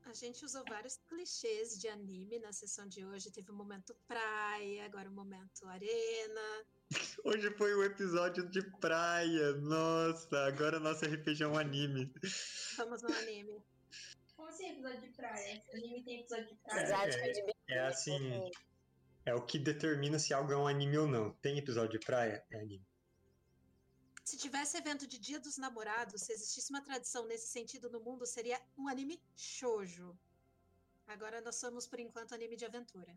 A gente usou vários clichês de anime na sessão de hoje. Teve o momento praia, agora o momento arena. (laughs) Hoje foi o episódio de praia. Nossa, agora nosso RPG é um anime. Vamos no anime. Assim episódio de praia? Anime tem episódio de praia. De biquíni. É assim, é o que determina se algo é um anime ou não. Tem episódio de praia? É anime. Se tivesse evento de Dia dos Namorados, se existisse uma tradição nesse sentido no mundo, seria um anime shoujo. Agora nós somos, por enquanto, anime de aventura.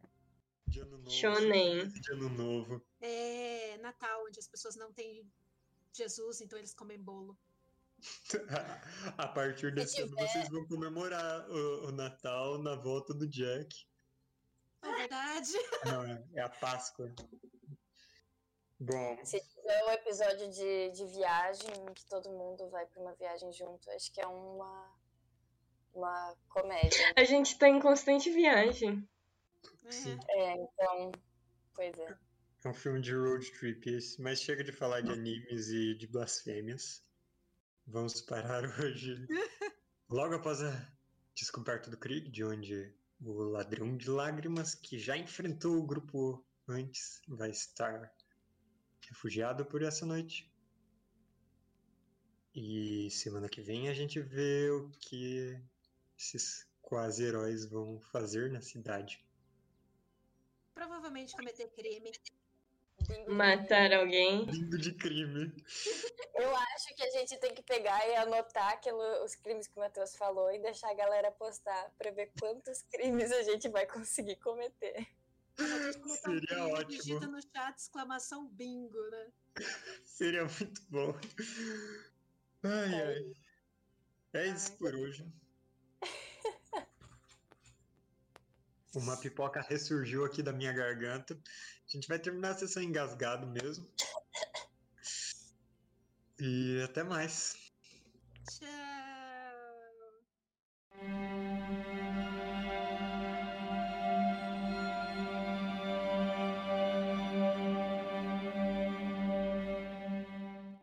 De ano novo. Shonen. De ano novo. É Natal, onde as pessoas não têm Jesus, então eles comem bolo. (laughs) A partir desse ano vocês vão comemorar o, o Natal na volta do Jack. É verdade? Não, é, é a Páscoa. Bom, Se tiver um episódio de, de viagem, que todo mundo vai pra uma viagem junto, acho que é uma, uma comédia. A gente tá em constante viagem. Sim. É, então. Pois é. é um filme de road trip esse, mas chega de falar de animes e de blasfêmias. Vamos parar (laughs) hoje Logo após a descoberta do Krieg, de onde o ladrão de lágrimas, que já enfrentou o grupo antes, vai estar refugiado por essa noite. E semana que vem a gente vê o que esses quase heróis vão fazer na cidade. Provavelmente cometer crime. Matar alguém. Bingo de crime. Eu acho que a gente tem que pegar e anotar aquilo, os crimes que o Matheus falou e deixar a galera postar pra ver quantos crimes a gente vai conseguir cometer. Um Seria crime, ótimo. digita no chat exclamação bingo, né? Seria muito bom. Ai, ai. É isso Ai. por hoje. Uma pipoca ressurgiu aqui da minha garganta. A gente vai terminar a sessão engasgado mesmo. E até mais. Tchau.